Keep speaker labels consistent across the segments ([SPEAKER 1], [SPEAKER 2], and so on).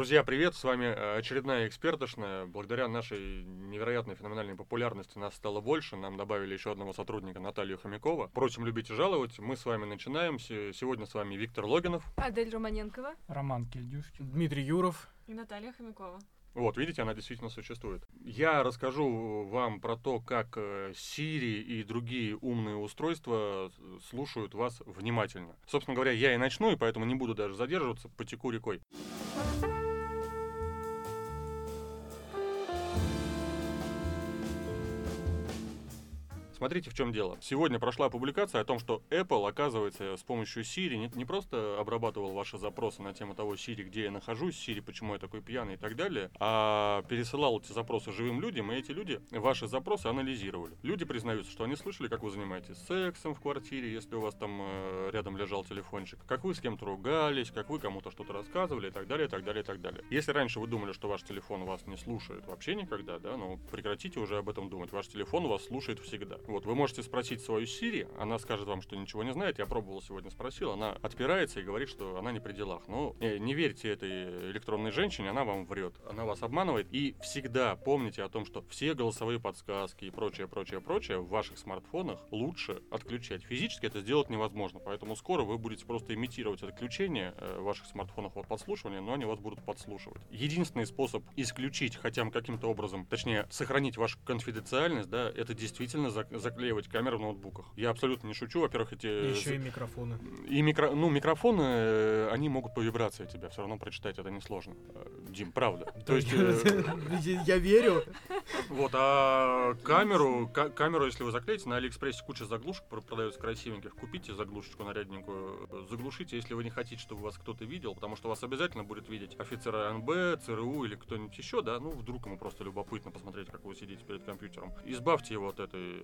[SPEAKER 1] Друзья, привет! С вами э, очередная экспертошная. Благодаря нашей невероятной феноменальной популярности нас стало больше. Нам добавили еще одного сотрудника, Наталью Хомякова. Просим любить и жаловать. Мы с вами начинаем. Сегодня с вами Виктор Логинов.
[SPEAKER 2] Адель Романенкова.
[SPEAKER 3] Роман Кильдюшкин.
[SPEAKER 4] Дмитрий Юров.
[SPEAKER 5] И Наталья Хомякова.
[SPEAKER 1] Вот, видите, она действительно существует. Я расскажу вам про то, как э, Siri и другие умные устройства слушают вас внимательно. Собственно говоря, я и начну, и поэтому не буду даже задерживаться, потеку рекой. Смотрите, в чем дело. Сегодня прошла публикация о том, что Apple, оказывается, с помощью Siri не, не просто обрабатывал ваши запросы на тему того, Siri, где я нахожусь, Siri, почему я такой пьяный и так далее, а пересылал эти запросы живым людям, и эти люди ваши запросы анализировали. Люди признаются, что они слышали, как вы занимаетесь сексом в квартире, если у вас там э, рядом лежал телефончик, как вы с кем-то ругались, как вы кому-то что-то рассказывали и так далее, и так далее, и так далее. Если раньше вы думали, что ваш телефон вас не слушает вообще никогда, да, ну прекратите уже об этом думать. Ваш телефон вас слушает всегда. Вот, вы можете спросить свою Сири, она скажет вам, что ничего не знает. Я пробовал сегодня, спросил, она отпирается и говорит, что она не при делах. Но не, не верьте этой электронной женщине, она вам врет. Она вас обманывает. И всегда помните о том, что все голосовые подсказки и прочее, прочее, прочее в ваших смартфонах лучше отключать. Физически это сделать невозможно, поэтому скоро вы будете просто имитировать отключение э, ваших смартфонов от подслушивания, но они вас будут подслушивать. Единственный способ исключить хотя бы каким-то образом, точнее, сохранить вашу конфиденциальность, да, это действительно заклеивать камеры в ноутбуках. Я абсолютно не шучу. Во-первых, эти...
[SPEAKER 4] И еще и микрофоны.
[SPEAKER 1] И микро... Ну, микрофоны, э, они могут по вибрации тебя все равно прочитать, это несложно. Э, Дим, правда. То есть... Э,
[SPEAKER 4] я верю.
[SPEAKER 1] Вот, а камеру, камеру, если вы заклеите, на Алиэкспрессе куча заглушек продается красивеньких. Купите заглушечку нарядненькую, заглушите, если вы не хотите, чтобы вас кто-то видел, потому что вас обязательно будет видеть офицер АНБ, ЦРУ или кто-нибудь еще, да, ну, вдруг ему просто любопытно посмотреть, как вы сидите перед компьютером. Избавьте его от этой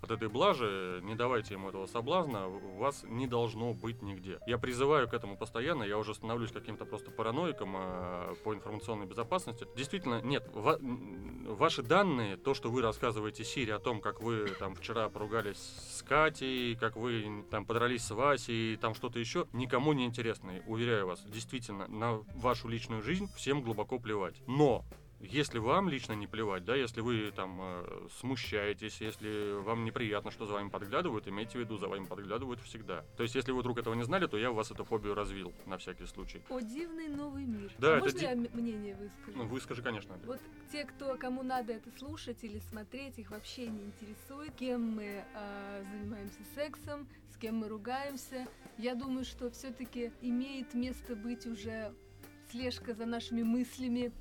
[SPEAKER 1] от этой блажи, не давайте ему этого соблазна, вас не должно быть нигде. Я призываю к этому постоянно, я уже становлюсь каким-то просто параноиком э, по информационной безопасности. Действительно, нет, ва- ваши данные, то, что вы рассказываете Сири о том, как вы там вчера поругались с Катей, как вы там подрались с Васей, там что-то еще, никому не интересно. Уверяю вас, действительно, на вашу личную жизнь всем глубоко плевать. Но если вам лично не плевать, да, если вы там э, смущаетесь, если вам неприятно, что за вами подглядывают, имейте в виду, за вами подглядывают всегда. То есть, если вы вдруг этого не знали, то я у вас эту фобию развил на всякий случай.
[SPEAKER 2] О, дивный новый мир.
[SPEAKER 1] Да,
[SPEAKER 2] а
[SPEAKER 1] это
[SPEAKER 2] можно
[SPEAKER 1] ди...
[SPEAKER 2] я мнение выскажу?
[SPEAKER 1] Ну, выскажи, конечно.
[SPEAKER 2] Вот те, кто, кому надо это слушать или смотреть, их вообще не интересует, кем мы э, занимаемся сексом, с кем мы ругаемся. Я думаю, что все-таки имеет место быть уже слежка за нашими мыслями,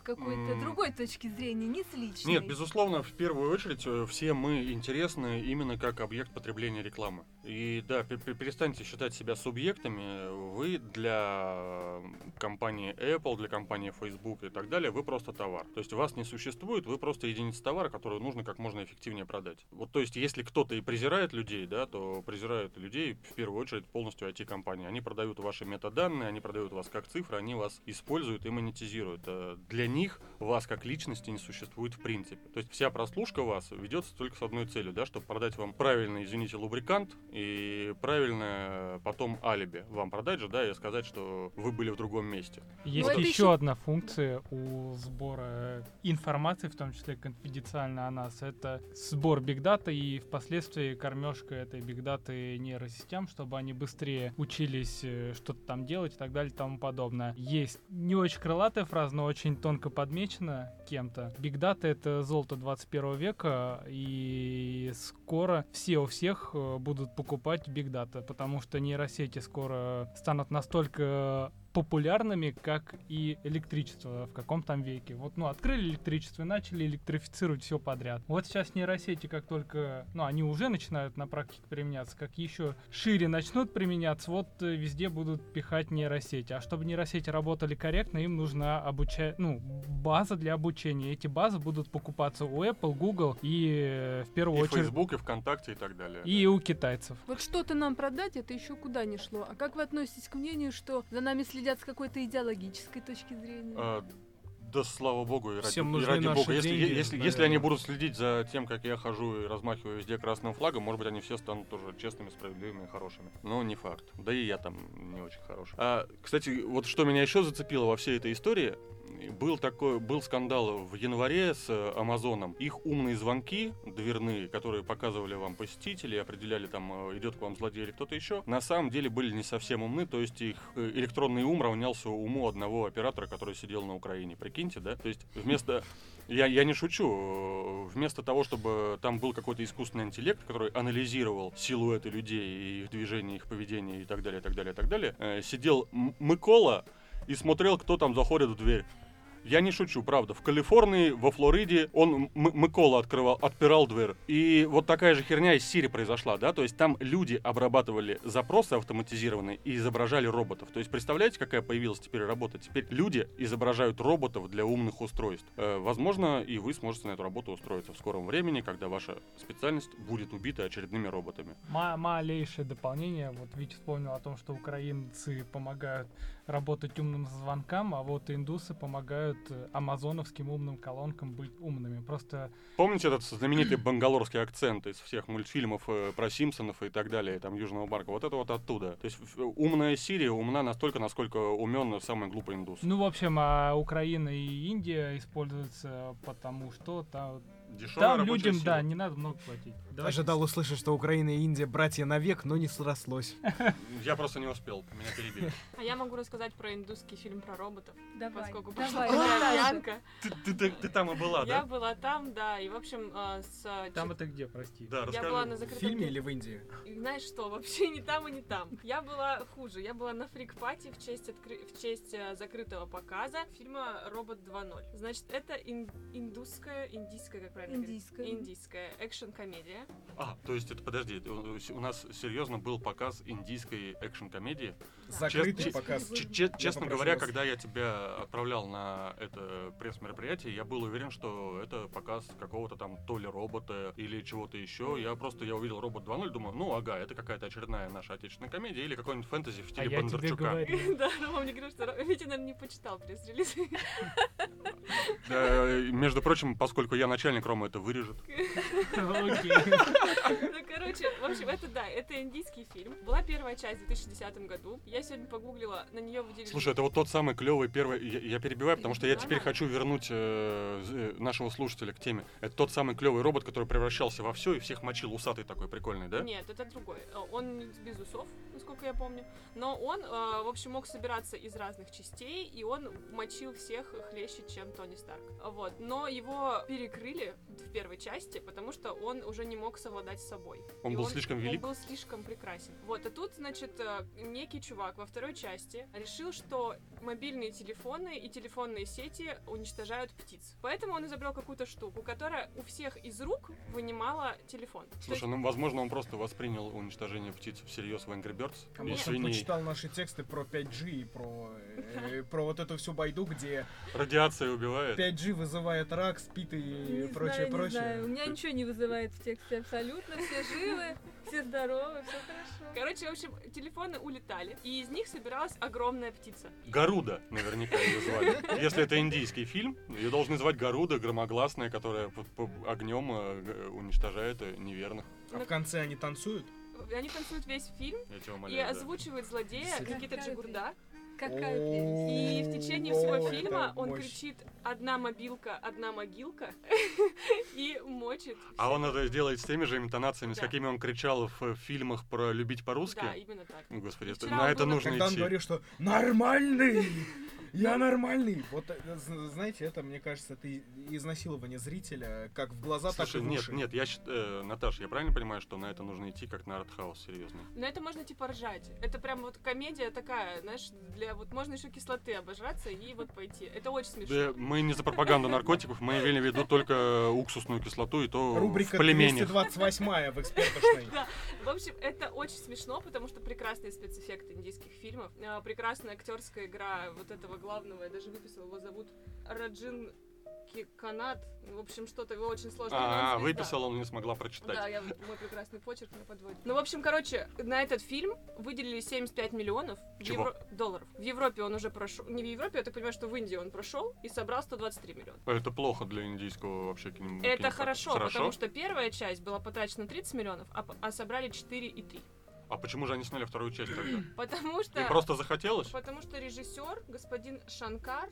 [SPEAKER 2] с какой-то mm. другой точки зрения, не с личной.
[SPEAKER 1] Нет, безусловно, в первую очередь э, все мы интересны именно как объект потребления рекламы. И да, перестаньте считать себя субъектами. Вы для компании Apple, для компании Facebook и так далее, вы просто товар. То есть вас не существует, вы просто единица товара, которую нужно как можно эффективнее продать. Вот то есть если кто-то и презирает людей, да, то презирают людей в первую очередь полностью IT-компании. Они продают ваши метаданные, они продают вас как цифры, они вас используют и монетизируют. Э, для них вас как личности не существует в принципе. То есть вся прослушка вас ведется только с одной целью, да, чтобы продать вам правильный, извините, лубрикант и правильно потом алиби вам продать же, да, и сказать, что вы были в другом месте.
[SPEAKER 3] Есть ну, еще, еще одна функция у сбора информации, в том числе конфиденциально о нас. Это сбор бигдата и впоследствии кормежка этой бигдаты нейросетям, чтобы они быстрее учились э, что-то там делать и так далее и тому подобное. Есть не очень крылатая фраза, но очень тонко подмечена кем-то. Бигдата — это золото 21 века, и скоро все у всех э, будут покупать бигдата, потому что нейросети скоро станут настолько популярными, как и электричество в каком там веке. Вот, ну, открыли электричество и начали электрифицировать все подряд. Вот сейчас нейросети, как только, ну, они уже начинают на практике применяться, как еще шире начнут применяться, вот э, везде будут пихать нейросети. А чтобы нейросети работали корректно, им нужна обуча... ну, база для обучения. Эти базы будут покупаться у Apple, Google и э, в первую
[SPEAKER 1] и
[SPEAKER 3] очередь...
[SPEAKER 1] Facebook, и ВКонтакте и так далее.
[SPEAKER 3] И да. у китайцев.
[SPEAKER 2] Вот что-то нам продать, это еще куда не шло. А как вы относитесь к мнению, что за нами следят следят с какой-то идеологической точки зрения? А,
[SPEAKER 1] Да слава богу, и ради,
[SPEAKER 4] Всем
[SPEAKER 1] и
[SPEAKER 4] нужны
[SPEAKER 1] ради
[SPEAKER 4] наши
[SPEAKER 1] бога. Если,
[SPEAKER 4] деньги,
[SPEAKER 1] если, если
[SPEAKER 4] наверное.
[SPEAKER 1] они будут следить за тем, как я хожу и размахиваю везде красным флагом, может быть, они все станут тоже честными, справедливыми и хорошими. Но не факт. Да и я там не очень хороший. А, кстати, вот что меня еще зацепило во всей этой истории, был такой, был скандал в январе с э, Амазоном. Их умные звонки дверные, которые показывали вам посетители, определяли там, э, идет к вам злодей или кто-то еще, на самом деле были не совсем умны, то есть их э, электронный ум равнялся уму одного оператора, который сидел на Украине. Прикиньте, да? То есть вместо... Я, я не шучу. Вместо того, чтобы там был какой-то искусственный интеллект, который анализировал силуэты людей, и их движения, их поведение и так далее, и так далее, и так далее, сидел Микола и смотрел, кто там заходит в дверь. Я не шучу, правда. В Калифорнии, во Флориде он Микола открывал, отпирал дверь. И вот такая же херня из Сири произошла, да? То есть там люди обрабатывали запросы автоматизированные и изображали роботов. То есть представляете, какая появилась теперь работа? Теперь люди изображают роботов для умных устройств. Э, возможно, и вы сможете на эту работу устроиться в скором времени, когда ваша специальность будет убита очередными роботами.
[SPEAKER 3] Ма- малейшее дополнение. Вот Витя вспомнил о том, что украинцы помогают работать умным звонкам, а вот индусы помогают э, амазоновским умным колонкам быть умными. Просто
[SPEAKER 1] Помните этот знаменитый бангалорский акцент из всех мультфильмов э, про Симпсонов и так далее, там Южного Парка? Вот это вот оттуда. То есть умная Сирия умна настолько, насколько умен самый глупый индус.
[SPEAKER 3] Ну, в общем, а Украина и Индия используются потому, что там,
[SPEAKER 1] Дешевая
[SPEAKER 3] там людям,
[SPEAKER 1] сила.
[SPEAKER 3] да, не надо много платить.
[SPEAKER 4] Ожидал услышать, что Украина и Индия братья навек, но не срослось.
[SPEAKER 1] Я просто не успел, меня перебили.
[SPEAKER 5] А я могу рассказать про индусский фильм про роботов,
[SPEAKER 2] Давай,
[SPEAKER 5] поскольку пошла
[SPEAKER 2] давай,
[SPEAKER 5] пьянка.
[SPEAKER 1] Ты, ты- там и была,
[SPEAKER 5] Я
[SPEAKER 1] да?
[SPEAKER 5] была там, да, и в общем э, с э,
[SPEAKER 3] Там это где, прости?
[SPEAKER 1] Да,
[SPEAKER 5] я
[SPEAKER 1] расскажи.
[SPEAKER 5] была на
[SPEAKER 4] В
[SPEAKER 5] закрытом
[SPEAKER 4] фильме или в Индии?
[SPEAKER 5] Знаешь что, вообще не там и не там. Я была хуже. Я была на фрик-пати в честь, откры- в честь э, закрытого показа фильма «Робот 2.0». Значит, это ин- индусская, индийская, как правильно говорить?
[SPEAKER 2] Индийская.
[SPEAKER 5] Индийская экшн-комедия.
[SPEAKER 1] А, то есть это, подожди, у у нас серьезно был показ индийской экшн-комедии.
[SPEAKER 5] Да.
[SPEAKER 4] Закрытый
[SPEAKER 1] Чест-
[SPEAKER 4] показ.
[SPEAKER 1] Че- честно говоря,
[SPEAKER 4] вас.
[SPEAKER 1] когда я тебя отправлял на это пресс-мероприятие, я был уверен, что это показ какого-то там то ли робота или чего-то еще. Я просто я увидел робот 2.0, думаю, ну ага, это какая-то очередная наша отечественная комедия или какой-нибудь фэнтези в
[SPEAKER 3] А
[SPEAKER 1] стиле
[SPEAKER 3] я тебе
[SPEAKER 1] Бондарчука.
[SPEAKER 3] говорю.
[SPEAKER 5] Да, Рома мне говорит, что Витя, наверное, не почитал пресс-релиз.
[SPEAKER 1] Между прочим, поскольку я начальник, Рома это вырежет.
[SPEAKER 5] Ну, короче, в общем, это да, это индийский фильм. Была первая часть в 2010 году. Я сегодня погуглила, на нее выделили...
[SPEAKER 1] Слушай, это вот тот самый клевый первый. Я, я перебиваю, потому что я теперь хочу вернуть э, э, нашего слушателя к теме. Это тот самый клевый робот, который превращался во все и всех мочил, усатый такой прикольный, да?
[SPEAKER 5] Нет, это другой. Э, Он без усов, насколько я помню. Но он, э, в общем, мог собираться из разных частей, и он мочил всех хлеще, чем Тони Старк. Вот. Но его перекрыли в первой части, потому что он уже не мог совладать с собой.
[SPEAKER 1] Он
[SPEAKER 5] И
[SPEAKER 1] был слишком велик?
[SPEAKER 5] Он был слишком прекрасен. Вот, а тут, значит, э, некий чувак во второй части решил, что мобильные телефоны и телефонные сети уничтожают птиц. Поэтому он изобрел какую-то штуку, которая у всех из рук вынимала телефон.
[SPEAKER 1] Слушай, ну возможно он просто воспринял уничтожение птиц всерьез в Angry Birds.
[SPEAKER 4] А
[SPEAKER 1] и
[SPEAKER 4] может, он
[SPEAKER 1] свиней.
[SPEAKER 4] почитал наши тексты про 5G и про, э, про вот эту всю байду, где
[SPEAKER 1] Радиация убивает.
[SPEAKER 4] 5G вызывает рак, спит и
[SPEAKER 2] Не
[SPEAKER 4] прочее,
[SPEAKER 2] знаю, не
[SPEAKER 4] прочее.
[SPEAKER 2] знаю. У меня ничего не вызывает в тексте абсолютно. Все живы, все здоровы, все хорошо.
[SPEAKER 5] Короче, в общем, телефоны улетали, и из них собиралась огромная птица.
[SPEAKER 1] Гаруда, наверняка ее звали. Если это индийский фильм, ее должны звать Гаруда, громогласная, которая огнем э, уничтожает э, неверных.
[SPEAKER 4] А в конце они танцуют?
[SPEAKER 5] Они танцуют весь фильм и
[SPEAKER 1] да.
[SPEAKER 5] озвучивает злодея. Никита
[SPEAKER 2] Какая
[SPEAKER 5] Джигурда.
[SPEAKER 2] Какая прелесть.
[SPEAKER 5] И в течение всего фильма он кричит «одна мобилка, одна могилка» и мочит.
[SPEAKER 1] А он это делает с теми же интонациями, с какими он кричал в э, фильмах про «Любить по-русски».
[SPEAKER 5] Да, именно так.
[SPEAKER 1] Господи, на это нужно
[SPEAKER 4] Когда он
[SPEAKER 1] идти.
[SPEAKER 4] говорит, что нормальный, я нормальный. Вот, э, з- знаете, это, мне кажется, это изнасилование зрителя, как в глаза, так и
[SPEAKER 1] Слушай,
[SPEAKER 4] в
[SPEAKER 1] нет,
[SPEAKER 4] уши.
[SPEAKER 1] нет, я считаю, Наташ, я правильно понимаю, что на это нужно идти как на артхаус, серьезно?
[SPEAKER 5] Но это можно типа ржать. Это прям вот комедия такая, знаешь, для вот можно еще кислоты обожраться и вот пойти. Это очень смешно.
[SPEAKER 1] Да, мы не за пропаганду наркотиков, мы имели в виду только уксусную кислоту и то
[SPEAKER 4] Рубрика
[SPEAKER 1] в племенях.
[SPEAKER 4] 228 в экспертошной.
[SPEAKER 5] В общем, это очень смешно, потому что прекрасные спецэффекты индийских фильмов, э, прекрасная актерская игра вот этого главного, я даже выписала, его зовут Раджин Канат, в общем, что-то его очень сложно.
[SPEAKER 1] А,
[SPEAKER 5] прононсировать,
[SPEAKER 1] выписал, он не смогла прочитать.
[SPEAKER 5] Да, я, мой прекрасный почерк не подводит. Ну, в общем, короче, на этот фильм выделили 75 миллионов
[SPEAKER 1] Чего?
[SPEAKER 5] Евро- долларов. В Европе он уже прошел, не в Европе, я так понимаю, что в Индии он прошел и собрал 123 миллиона.
[SPEAKER 1] Это плохо для индийского вообще кинем-
[SPEAKER 5] Это
[SPEAKER 1] кинематографа.
[SPEAKER 5] хорошо,
[SPEAKER 1] Хорошо?
[SPEAKER 5] потому что первая часть была потрачена 30 миллионов, а, а собрали 4,3.
[SPEAKER 1] А почему же они сняли вторую часть тогда?
[SPEAKER 5] Потому что...
[SPEAKER 1] Им просто захотелось?
[SPEAKER 5] Потому что режиссер, господин Шанкар,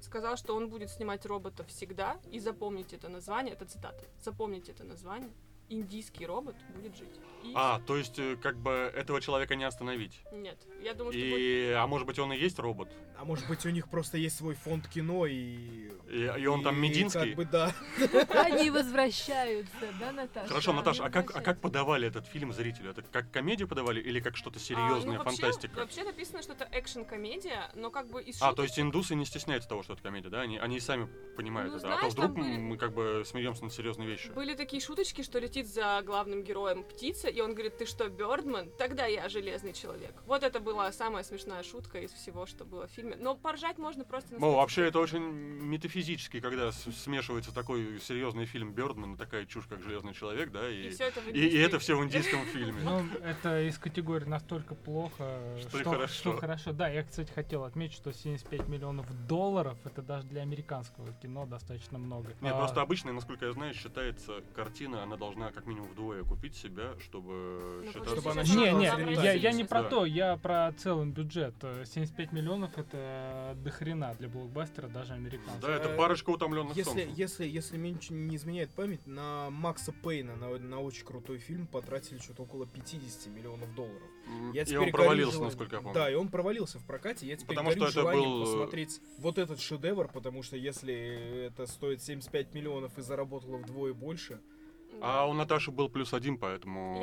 [SPEAKER 5] сказал, что он будет снимать роботов всегда. И запомните это название, это цитата. Запомните это название. Индийский робот будет жить. И
[SPEAKER 1] А, то есть, э, как бы, этого человека не остановить.
[SPEAKER 5] Нет, я думаю, что будет...
[SPEAKER 1] И, а может быть, он и есть робот?
[SPEAKER 4] А может быть, у них просто есть свой фонд кино и...
[SPEAKER 1] И, и он там
[SPEAKER 4] и
[SPEAKER 1] Мединский?
[SPEAKER 4] Как бы, да.
[SPEAKER 2] Они возвращаются, да, Наташа?
[SPEAKER 1] Хорошо, Наташа, а как, а как подавали этот фильм зрителю? Это как комедию подавали или как что-то
[SPEAKER 5] А,
[SPEAKER 1] серьезное,
[SPEAKER 5] ну, вообще-
[SPEAKER 1] фантастика?
[SPEAKER 5] Вообще написано, что это экшен-комедия, но как бы из
[SPEAKER 1] А,
[SPEAKER 5] шуток-
[SPEAKER 1] то есть индусы не стесняются того, что это комедия, да? Они, они и сами понимают
[SPEAKER 5] Ну,
[SPEAKER 1] это. а то
[SPEAKER 5] знаешь,
[SPEAKER 1] вдруг
[SPEAKER 5] там были-
[SPEAKER 1] мы как бы смеемся над серьезной вещью.
[SPEAKER 5] Были такие шуточки, что летит за главным героем птица, и он говорит, ты что, Бёрдман? Тогда я железный человек. Вот это была самая смешная шутка из всего, что было в фильме. Но поржать можно просто
[SPEAKER 1] Ну, вообще это очень метафизически, когда смешивается такой серьезный фильм Бёрдман и такая чушь, как Железный человек, да,
[SPEAKER 5] И,
[SPEAKER 1] и,
[SPEAKER 5] все это в
[SPEAKER 1] и, и это все в индийском фильме.
[SPEAKER 3] Ну, это из категории настолько плохо,
[SPEAKER 1] Что
[SPEAKER 3] что,
[SPEAKER 1] хорошо.
[SPEAKER 3] что хорошо. Да, я, кстати, хотел отметить, что 75 миллионов долларов это даже для американского кино достаточно много.
[SPEAKER 1] Нет,
[SPEAKER 3] А,
[SPEAKER 1] просто обычно, насколько я знаю, считается, картина, она должна как минимум вдвое купить себя, чтобы
[SPEAKER 5] Ну,
[SPEAKER 1] считаться...
[SPEAKER 4] Чтобы она
[SPEAKER 3] Не, не, я, я не про
[SPEAKER 1] Да.
[SPEAKER 3] то, я про целый бюджет. Э, 75 миллионов это дохрена для блокбастера, даже американского.
[SPEAKER 1] Да, это
[SPEAKER 4] Э,
[SPEAKER 1] парочка утомленных
[SPEAKER 4] Если,
[SPEAKER 1] солнцем.
[SPEAKER 4] если, если мне ничего не изменяет память, на Макса Пейна, на, на очень крутой фильм, потратили что-то около 50 миллионов долларов. Я
[SPEAKER 1] И
[SPEAKER 4] теперь
[SPEAKER 1] он провалился,
[SPEAKER 4] желанием-
[SPEAKER 1] насколько я помню.
[SPEAKER 4] Да, и он провалился в прокате. Я теперь
[SPEAKER 1] Потому
[SPEAKER 4] горю
[SPEAKER 1] что это был, э,
[SPEAKER 4] посмотреть вот этот шедевр, потому что если это стоит 75 миллионов и заработало вдвое больше,
[SPEAKER 1] А у Наташи был плюс один, поэтому...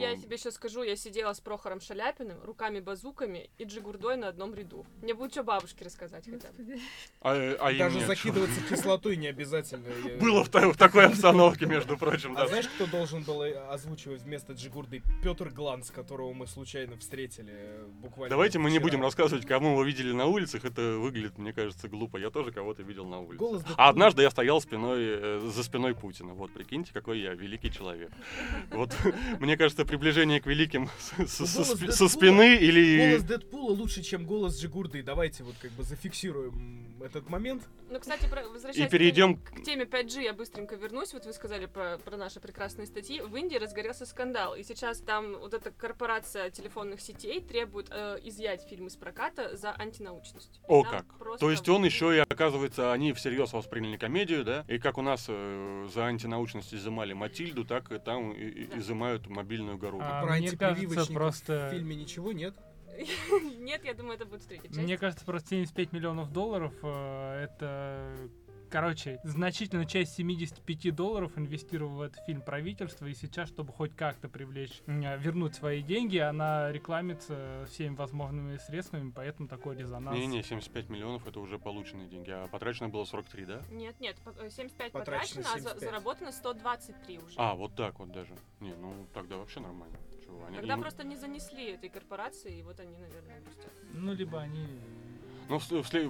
[SPEAKER 5] Я, я тебе сейчас скажу, я сидела с Прохором Шаляпиным, руками-базуками и Джигурдой на одном ряду. Мне будет что бабушке рассказать хотя бы.
[SPEAKER 1] А, а им
[SPEAKER 4] даже
[SPEAKER 1] нет.
[SPEAKER 4] закидываться кислотой не обязательно.
[SPEAKER 1] Было в, в такой обстановке, между прочим,
[SPEAKER 4] А
[SPEAKER 1] да.
[SPEAKER 4] знаешь, кто должен был э, озвучивать вместо Джигурды? Петр Гланс, которого мы случайно встретили э, буквально.
[SPEAKER 1] Давайте мы не
[SPEAKER 4] вчера.
[SPEAKER 1] будем рассказывать, кому вы видели на улицах. Это выглядит, мне кажется, глупо. Я тоже кого-то видел на улице.
[SPEAKER 4] Голос
[SPEAKER 1] А однажды я стоял спиной, э, за спиной Путина. Вот, прикиньте, какой я великий человек. Вот, мне кажется, приближение к великим со, спины или...
[SPEAKER 4] Голос Дэдпула лучше, чем голос Джигурды. Давайте вот как бы зафиксируем этот момент.
[SPEAKER 5] Ну, кстати, про, возвращаясь
[SPEAKER 1] И перейдем
[SPEAKER 5] к, теме 5G, я быстренько вернусь. Вот вы сказали про, про наши прекрасные статьи. В Индии разгорелся скандал, и сейчас там вот эта корпорация телефонных сетей требует э, изъять фильм из проката за антинаучность.
[SPEAKER 1] О как. То есть он еще и, оказывается, они всерьез восприняли комедию, да? И как у нас э, за антинаучность изымали Матильду, так и там и- и-
[SPEAKER 5] Да.
[SPEAKER 1] изымают мобильную гору.
[SPEAKER 3] А,
[SPEAKER 4] Про
[SPEAKER 3] мне кажется, просто-
[SPEAKER 4] в фильме ничего нет.
[SPEAKER 5] Нет, я думаю, это будет в третьей части.
[SPEAKER 3] Мне кажется, просто 75 миллионов долларов э, это... Короче, значительную часть 75 долларов инвестировал в этот фильм правительство, и сейчас, чтобы хоть как-то привлечь, а, вернуть свои деньги, она рекламится всеми возможными средствами, поэтому такой резонанс.
[SPEAKER 1] Не-не, 75 миллионов это уже полученные деньги, а потрачено было 43, да?
[SPEAKER 5] Нет, нет, по- э, 75
[SPEAKER 4] Потрачено
[SPEAKER 5] потрачено, а за-
[SPEAKER 4] 75.
[SPEAKER 5] заработано 123 уже.
[SPEAKER 1] А, вот так вот даже. Не, ну тогда вообще нормально. Чего, они-
[SPEAKER 5] Тогда
[SPEAKER 1] им-
[SPEAKER 5] просто не занесли этой корпорации, и вот они, наверное, грустят.
[SPEAKER 3] Ну, либо они...
[SPEAKER 1] Ну,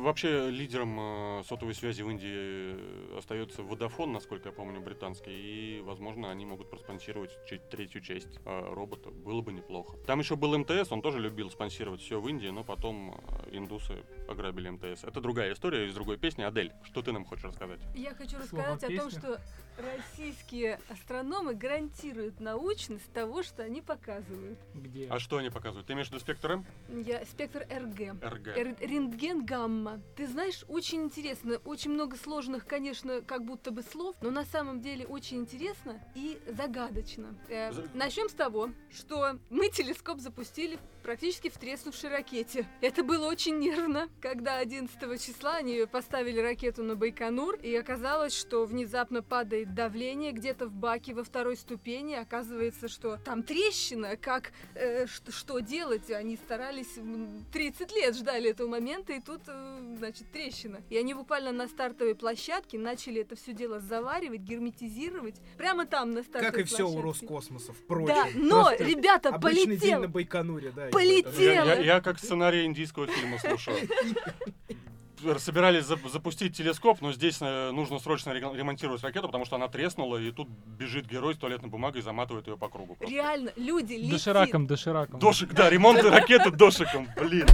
[SPEAKER 1] вообще лидером э, сотовой связи в Индии э, остается Vodafone, насколько я помню, британский, и, возможно, они могут проспонсировать чуть третью часть э, робота. Было бы неплохо. Там еще был МТС, он тоже любил спонсировать все в Индии, но потом индусы ограбили МТС. Это другая история из другой песни. Адель, что ты нам хочешь рассказать?
[SPEAKER 2] Я хочу
[SPEAKER 3] Слово
[SPEAKER 2] рассказать о том,
[SPEAKER 3] песня.
[SPEAKER 2] что российские астрономы гарантируют научность того, что они показывают.
[SPEAKER 3] Где?
[SPEAKER 1] А что они показывают? Ты имеешь в виду спектр М?
[SPEAKER 2] Я спектр РГ.
[SPEAKER 1] РГ.
[SPEAKER 2] Р- рентген гамма. Ты знаешь, очень интересно, очень много сложных, конечно, как будто бы слов, но на самом деле очень интересно и загадочно. Э,
[SPEAKER 1] За-
[SPEAKER 2] Начнем с того, что мы телескоп запустили практически в треснувшей ракете. Это было очень нервно, когда 11 числа они поставили ракету на Байконур, и оказалось, что внезапно падает давление где-то в баке во второй ступени. Оказывается, что там трещина, как э, что, что делать? Они старались м, 30 лет ждали этого момента, и тут, э, значит, трещина. И они буквально на стартовой площадке начали это все дело заваривать, герметизировать. Прямо там, на стартовой
[SPEAKER 4] Как и все у
[SPEAKER 2] площадке.
[SPEAKER 4] Роскосмоса, впрочем.
[SPEAKER 2] Да, но,
[SPEAKER 4] Просто
[SPEAKER 2] ребята,
[SPEAKER 4] Обычный день
[SPEAKER 2] полетел!
[SPEAKER 4] на Байконуре, да.
[SPEAKER 2] Полетел!
[SPEAKER 1] Я, я- я как сценарий индийского фильма слушаю. собирались за- запустить телескоп, но здесь э, нужно срочно ре- ремонтировать ракету, потому что она треснула, и тут бежит герой с туалетной бумагой и заматывает ее по кругу. просто.
[SPEAKER 2] Реально, люди, летит.
[SPEAKER 3] Дошираком, дошираком.
[SPEAKER 1] Дошик, да, ремонт ракеты дошиком, блин.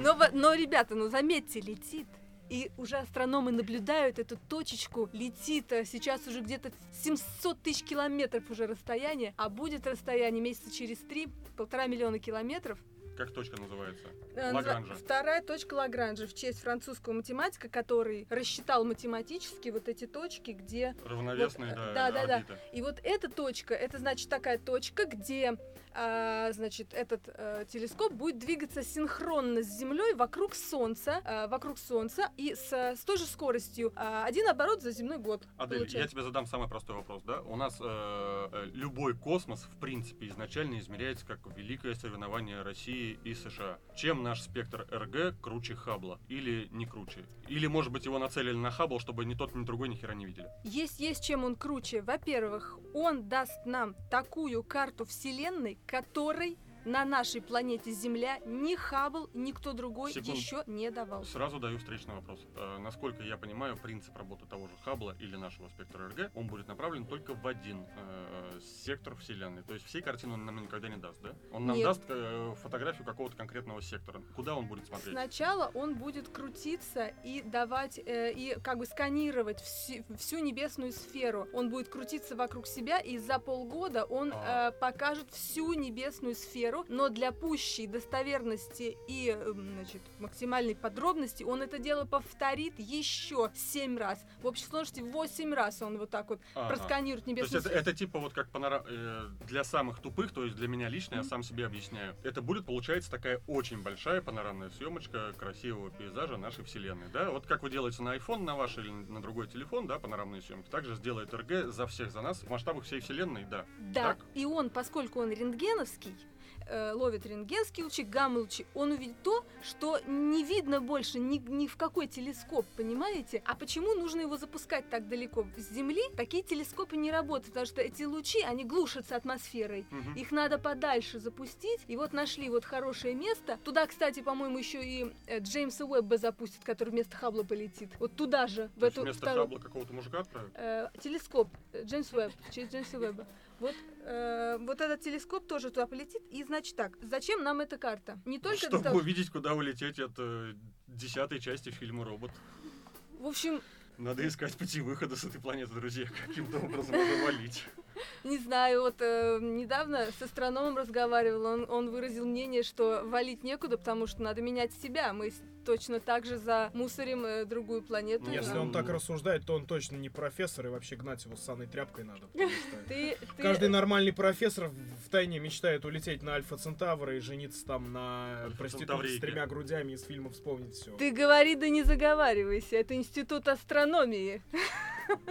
[SPEAKER 2] Но, но, ребята, ну заметьте, летит. И уже астрономы наблюдают эту точечку, летит а сейчас уже где-то 700 тысяч километров уже расстояние, а будет расстояние месяца через три, полтора миллиона километров.
[SPEAKER 1] Как точка называется?
[SPEAKER 2] Э,
[SPEAKER 1] Лагранжа.
[SPEAKER 2] Вторая точка Лагранжа в честь французского математика, который рассчитал математически вот эти точки, где...
[SPEAKER 1] Равновесные,
[SPEAKER 2] Вот,
[SPEAKER 1] да,
[SPEAKER 2] э, да, да, да.
[SPEAKER 1] орбиты.
[SPEAKER 2] И вот эта точка, это значит такая точка, где, а, значит, этот э, телескоп будет двигаться синхронно с Землей вокруг Солнца, э, вокруг Солнца и с, с той же скоростью а, один оборот за земной год.
[SPEAKER 1] Адель, я
[SPEAKER 2] получается.
[SPEAKER 1] тебе задам самый простой вопрос, да? У нас э, любой космос, в принципе, изначально измеряется как великое соревнование России и США. Чем наш спектр РГ круче Хаббла? Или не круче? Или, может быть, его нацелили на Хаббл, чтобы ни тот, ни другой ни хера не видели?
[SPEAKER 2] Есть, есть чем он круче. Во-первых, он даст нам такую карту Вселенной, которой на нашей планете Земля ни Хаббл, никто другой
[SPEAKER 1] Секунду.
[SPEAKER 2] еще не давал.
[SPEAKER 1] Сразу даю встречный вопрос. Э, насколько я понимаю, принцип работы того же Хаббла или нашего спектра РГ, он будет направлен только в один э, сектор Вселенной. То есть всей картину он нам никогда не даст, да? Он нам
[SPEAKER 2] Нет.
[SPEAKER 1] даст э, фотографию какого-то конкретного сектора. Куда он будет смотреть?
[SPEAKER 2] Сначала он будет крутиться и давать, э, и как бы сканировать всю, всю небесную сферу. Он будет крутиться вокруг себя, и за полгода он
[SPEAKER 1] А.
[SPEAKER 2] э, покажет всю небесную сферу, но для пущей достоверности и э, значит, максимальной подробности он это дело повторит еще 7 раз. В общей сложности 8 раз он вот так вот
[SPEAKER 1] Ага.
[SPEAKER 2] просканирует
[SPEAKER 1] То есть
[SPEAKER 2] небесную
[SPEAKER 1] это, это типа вот как панора... э, для самых тупых, то есть для меня лично, я
[SPEAKER 2] Мгм.
[SPEAKER 1] сам себе объясняю. Это будет, получается, такая очень большая панорамная съемочка красивого пейзажа нашей вселенной, да? Вот как вы делаете на iPhone, на ваш или на другой телефон, да, панорамные съемки, также сделает РГ за всех, за нас в масштабах всей вселенной, да.
[SPEAKER 2] Да,
[SPEAKER 1] Так?
[SPEAKER 2] и он, поскольку он рентгеновский, э, ловит рентгенские лучи, гамма-лучи, он увидит то, что не видно больше ни, ни в какой телескоп, понимаете? А почему нужно его запускать так далеко? С Земли такие телескопы не работают, потому что эти лучи, они глушатся атмосферой.
[SPEAKER 1] Мгм.
[SPEAKER 2] Их надо подальше запустить. И вот нашли вот хорошее место. Туда, кстати, по-моему, еще и э, Джеймса Уэбба запустят, который вместо Хаббла полетит. Вот туда же, в
[SPEAKER 1] То есть
[SPEAKER 2] эту
[SPEAKER 1] вместо
[SPEAKER 2] вторую-
[SPEAKER 1] Хаббла какого-то мужика отправят?
[SPEAKER 2] э, телескоп э, Джеймс Уэбб, через Джеймса Уэбба. Вот, э, вот этот телескоп тоже туда полетит. И значит так, зачем нам эта карта? Не только для
[SPEAKER 1] Чтобы
[SPEAKER 2] того,
[SPEAKER 1] увидеть, куда улететь от э, десятой части фильма «Робот».
[SPEAKER 2] В общем,
[SPEAKER 1] Надо искать пути выхода с этой планеты, друзья. Каким-то образом надо валить.
[SPEAKER 2] не знаю, вот э, недавно с астрономом разговаривала, он, он выразил мнение, что валить некуда, потому что надо менять себя. Мы точно так же замусорим э, другую планету.
[SPEAKER 4] Если он так рассуждает, то он точно не профессор, и вообще гнать его с саной тряпкой надо. что
[SPEAKER 2] Ты,
[SPEAKER 4] Каждый нормальный профессор в тайне мечтает улететь на Альфа Центавра и жениться там на проститутке с тремя грудями из фильма «Вспомнить все».
[SPEAKER 2] ты говори, да не заговаривайся. Это институт астрономии.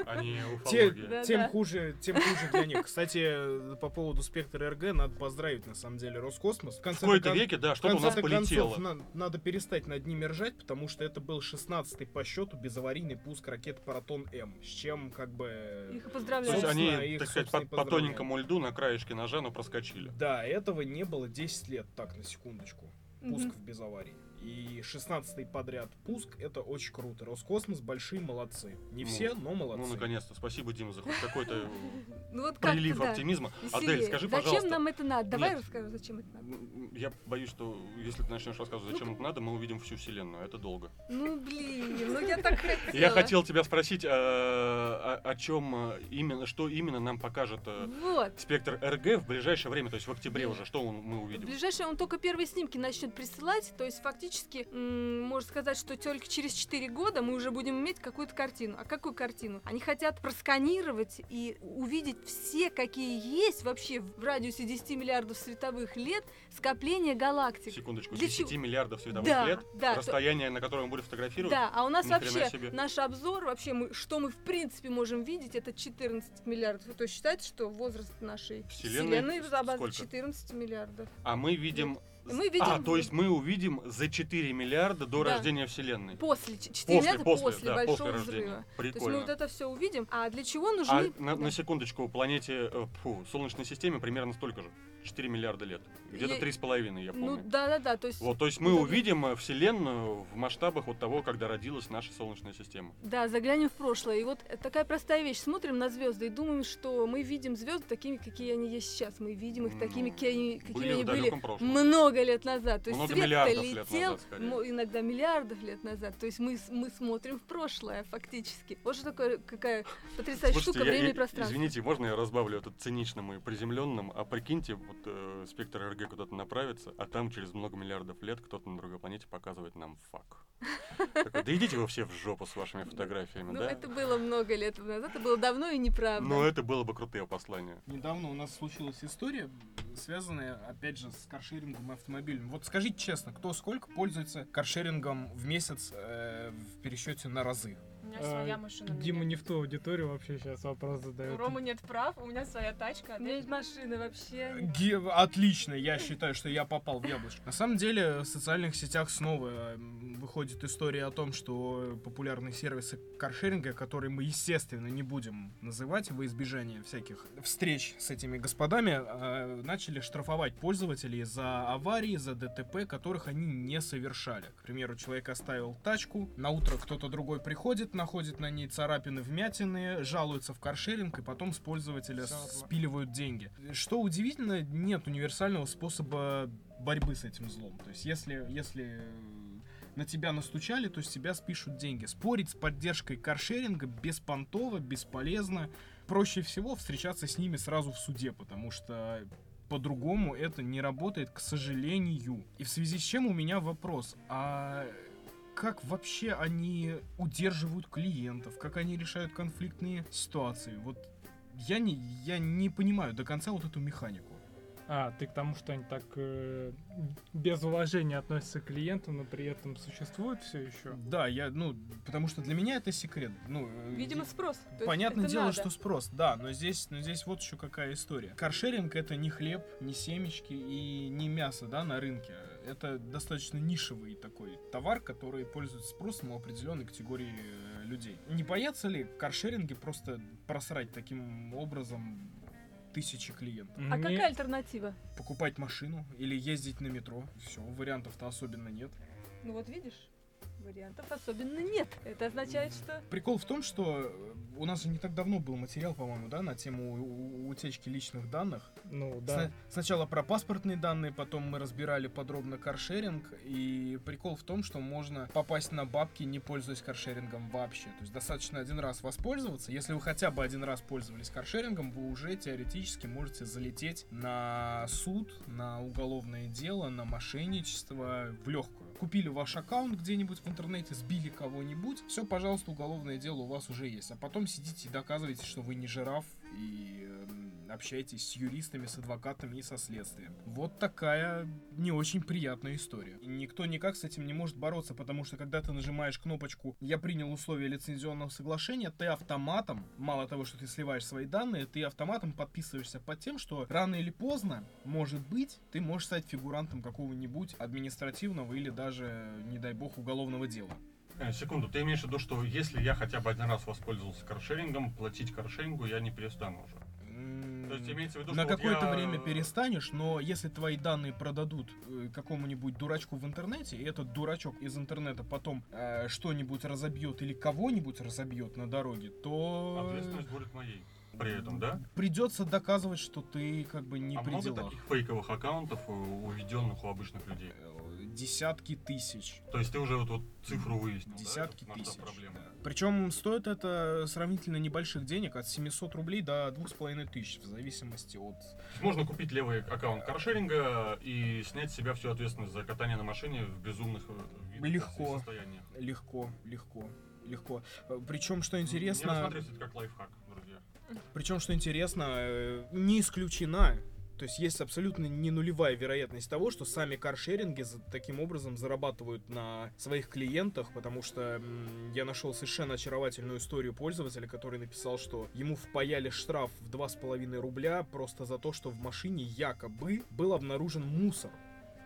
[SPEAKER 1] А не
[SPEAKER 4] Те-.
[SPEAKER 2] Да.
[SPEAKER 4] тем хуже, тем хуже для них. Кстати, по поводу спектра РГ надо поздравить на самом деле Роскосмос. В
[SPEAKER 1] В
[SPEAKER 4] конце
[SPEAKER 1] кои-то
[SPEAKER 4] кон-
[SPEAKER 1] веке, да,
[SPEAKER 4] в
[SPEAKER 1] что-то у нас полетело.
[SPEAKER 4] концов, на- надо перестать над ними ржать, потому что это был 16-й по счету безаварийный пуск ракеты Протон-М, с чем как бы...
[SPEAKER 2] Их и
[SPEAKER 1] То есть
[SPEAKER 2] поздравляю.
[SPEAKER 4] Собственно,
[SPEAKER 1] они,
[SPEAKER 4] их,
[SPEAKER 1] так сказать, по, по тоненькому льду на краешке ножа, но проскочили.
[SPEAKER 4] Да, этого не было 10 лет, так, на секундочку. Пуск
[SPEAKER 2] Мгм.
[SPEAKER 4] в без аварии. И 16-й подряд пуск, это очень круто. Роскосмос большие молодцы. Не
[SPEAKER 1] Ну,
[SPEAKER 4] все, но молодцы.
[SPEAKER 1] Ну, наконец-то. Спасибо, Дима, за хоть какой-то
[SPEAKER 2] Ну
[SPEAKER 1] прилив оптимизма. Адель, скажи,
[SPEAKER 2] зачем
[SPEAKER 1] пожалуйста.
[SPEAKER 2] нам это надо? Давай
[SPEAKER 1] Нет.
[SPEAKER 2] расскажи, зачем это надо.
[SPEAKER 1] Я боюсь, что если ты начнешь рассказывать, зачем это надо, мы увидим всю вселенную. Это долго.
[SPEAKER 2] Ну блин, ну я так хотела.
[SPEAKER 1] Я хотел тебя спросить, а, о, чем именно, что именно нам покажет спектр РГ в ближайшее время, то есть в октябре уже, что мы
[SPEAKER 2] В
[SPEAKER 1] увидим?
[SPEAKER 2] ближайшее он только первые снимки начнет присылать, то есть фактически м, можно сказать, что только через 4 года мы уже будем иметь какую-то картину. А какую картину? Они хотят просканировать и увидеть все, какие есть вообще в радиусе 10 миллиардов световых лет скопления галактик.
[SPEAKER 1] Секундочку,
[SPEAKER 2] Для
[SPEAKER 1] 10
[SPEAKER 2] чего?
[SPEAKER 1] миллиардов световых
[SPEAKER 2] Да,
[SPEAKER 1] лет,
[SPEAKER 2] да, то-
[SPEAKER 1] расстояние, на которое мы будем фотографировать.
[SPEAKER 2] Да, а у нас вообще
[SPEAKER 1] себе.
[SPEAKER 2] наш обзор, вообще мы, что мы в принципе можем видеть, это 14 миллиардов. То есть считайте, что возраст нашей
[SPEAKER 1] Вселенной
[SPEAKER 2] вселенной
[SPEAKER 1] сколько?
[SPEAKER 2] 14 миллиардов.
[SPEAKER 1] А мы видим...
[SPEAKER 2] Мы видим-
[SPEAKER 1] А, то есть мы увидим за 4 миллиарда до
[SPEAKER 2] Да.
[SPEAKER 1] рождения Вселенной.
[SPEAKER 2] После 4
[SPEAKER 1] После,
[SPEAKER 2] миллиарда
[SPEAKER 1] после,
[SPEAKER 2] после,
[SPEAKER 1] да,
[SPEAKER 2] большого
[SPEAKER 1] после рождения.
[SPEAKER 2] взрыва. То есть мы
[SPEAKER 1] Прикольно.
[SPEAKER 2] вот это все увидим. А для чего
[SPEAKER 1] А
[SPEAKER 2] нужны...
[SPEAKER 1] на,
[SPEAKER 2] Да.
[SPEAKER 1] на секундочку, планете, э, фу, Солнечной системе примерно столько же. 4 миллиарда лет. Где-то три с половиной, я
[SPEAKER 2] Ну
[SPEAKER 1] помню.
[SPEAKER 2] да-да-да, то есть...
[SPEAKER 1] Вот, то есть мы
[SPEAKER 2] это-
[SPEAKER 1] увидим э, Вселенную в масштабах вот того, когда родилась наша Солнечная система.
[SPEAKER 2] Да, заглянем в прошлое. И вот такая простая вещь. Смотрим на звезды и думаем, что мы видим звезды такими, какие они есть сейчас. Мы видим их такими,
[SPEAKER 1] Ну,
[SPEAKER 2] какими
[SPEAKER 1] были
[SPEAKER 2] они были
[SPEAKER 1] прошлом.
[SPEAKER 2] много лет назад. То есть
[SPEAKER 1] Много
[SPEAKER 2] свет
[SPEAKER 1] миллиардов лет
[SPEAKER 2] летел,
[SPEAKER 1] назад,
[SPEAKER 2] иногда миллиардов лет назад. То есть мы, мы смотрим в прошлое фактически. Вот что такое, какая потрясающая
[SPEAKER 1] Слушайте,
[SPEAKER 2] штука
[SPEAKER 1] я-
[SPEAKER 2] время
[SPEAKER 1] я-
[SPEAKER 2] и пространство.
[SPEAKER 1] Извините, можно я разбавлю этот циничным и приземленным? А прикиньте, вот э, спектр РГ куда-то направится, а там через много миллиардов лет кто-то на другой планете показывает нам фак. Такой, да идите вы все в жопу с вашими фотографиями,
[SPEAKER 2] Ну,
[SPEAKER 1] да?
[SPEAKER 2] это было много лет назад, это было давно и неправда.
[SPEAKER 1] Но это было бы крутое послание.
[SPEAKER 4] Недавно у нас случилась история, связанная, опять же, с каршерингом и автомобилем. Вот скажите честно, кто сколько пользуется каршерингом в месяц э, в пересчете на разы?
[SPEAKER 5] У меня своя
[SPEAKER 3] А,
[SPEAKER 5] машина. у меня
[SPEAKER 3] Дима
[SPEAKER 5] нет.
[SPEAKER 3] не в ту аудиторию вообще сейчас вопрос
[SPEAKER 5] У
[SPEAKER 3] задает.
[SPEAKER 5] Ромы нет прав, у меня своя тачка.
[SPEAKER 2] У меня есть машина вообще.
[SPEAKER 4] Ге- Отлично, я считаю, что я попал в яблочко. На самом деле, в социальных сетях снова м, выходит история о том, что популярные сервисы каршеринга, которые мы, естественно, не будем называть во избежание всяких встреч с этими господами, э, начали штрафовать пользователей за аварии, за ДТП, которых они не совершали. К примеру, человек оставил тачку, на утро кто-то другой приходит, находит на ней царапины, вмятины, жалуется в каршеринг, и потом с пользователя спиливают деньги. Что удивительно, нет универсального способа борьбы с этим злом. То есть, если, если на тебя настучали, то с тебя спишут деньги. Спорить с поддержкой каршеринга беспонтово, бесполезно. Проще всего встречаться с ними сразу в суде, потому что по-другому это не работает, к сожалению. И в связи с чем у меня вопрос. А как вообще они удерживают клиентов, как они решают конфликтные ситуации? Вот я не, я не понимаю до конца вот эту механику.
[SPEAKER 3] А, ты к тому, что они так э, без уважения относятся к клиенту, но при этом существуют все еще?
[SPEAKER 4] Да, я, ну, потому что для меня это секрет. Ну, э,
[SPEAKER 2] Видимо, спрос. То
[SPEAKER 4] Понятное дело,
[SPEAKER 2] надо.
[SPEAKER 4] что спрос, да, но здесь, но здесь вот еще какая история. Каршеринг это не хлеб, не семечки и не мясо, да, на рынке. Это достаточно нишевый такой товар, который пользуется спросом у определенной категории э, людей. Не боятся ли каршеринги просто просрать таким образом тысячи клиентов?
[SPEAKER 2] А
[SPEAKER 3] Мне-
[SPEAKER 2] какая альтернатива?
[SPEAKER 4] Покупать машину или ездить на метро? Все, вариантов-то особенно нет.
[SPEAKER 2] Ну вот видишь, вариантов особенно нет. Это означает, что...
[SPEAKER 4] Прикол в том, что э, у нас же не так давно был материал, по-моему, да, на тему утечки личных данных.
[SPEAKER 3] Ну, да.
[SPEAKER 4] Сна- Сначала про паспортные данные, потом мы разбирали подробно каршеринг. И прикол в том, что можно попасть на бабки, не пользуясь каршерингом вообще. То есть достаточно один раз воспользоваться. Если вы хотя бы один раз пользовались каршерингом, вы уже теоретически можете залететь на суд, на уголовное дело, на мошенничество в легкую. Купили ваш аккаунт где-нибудь в интернете, сбили кого-нибудь, все, пожалуйста, уголовное дело у вас уже есть. А потом сидите и доказываете, что вы не жираф и общаетесь с юристами, с адвокатами и со следствием. Вот такая не очень приятная история. И никто никак с этим не может бороться, потому что когда ты нажимаешь кнопочку «Я принял условия лицензионного соглашения», ты автоматом, мало того, что ты сливаешь свои данные, ты автоматом подписываешься под тем, что рано или поздно, может быть, ты можешь стать фигурантом какого-нибудь административного или даже, не дай бог, уголовного дела.
[SPEAKER 1] Э, Секунду, ты имеешь в виду, что если я хотя бы один раз воспользовался каршерингом, платить каршерингу я не перестану уже?
[SPEAKER 4] М,
[SPEAKER 1] То есть имеется в виду,
[SPEAKER 4] На
[SPEAKER 1] что вот
[SPEAKER 4] какое-то
[SPEAKER 1] я-
[SPEAKER 4] время перестанешь, но если твои данные продадут э, какому-нибудь дурачку в интернете, и этот дурачок из интернета потом э, что-нибудь разобьет или кого-нибудь разобьет на дороге, то
[SPEAKER 1] Ответственность будет моей. При этом, да?
[SPEAKER 4] придется доказывать, что ты как бы не
[SPEAKER 1] а
[SPEAKER 4] при
[SPEAKER 1] много
[SPEAKER 4] делах.
[SPEAKER 1] таких фейковых аккаунтов уведенных у обычных людей?
[SPEAKER 4] Э, Десятки тысяч.
[SPEAKER 1] То есть ты уже вот, вот цифру выяснил,
[SPEAKER 4] Десятки
[SPEAKER 1] да,
[SPEAKER 4] тысяч.
[SPEAKER 1] проблемы?
[SPEAKER 4] Причем стоит это сравнительно небольших денег, от 700 рублей до 2500, в зависимости от
[SPEAKER 1] Можно купить левый аккаунт каршеринга и снять с себя всю ответственность за катание на машине в безумных э, видах
[SPEAKER 4] Легко.
[SPEAKER 1] состояниях.
[SPEAKER 4] легко, легко, легко. Причем, что
[SPEAKER 1] Не
[SPEAKER 4] интересно...
[SPEAKER 1] рассматривайте это как лайфхак, друзья.
[SPEAKER 4] Причем, что интересно, э, не исключена, то есть есть абсолютно не нулевая вероятность того, что сами каршеринги таким образом зарабатывают на своих клиентах, потому что я нашел совершенно очаровательную историю пользователя, который написал, что ему впаяли штраф в 2,5 рубля просто за то, что в машине якобы был обнаружен мусор.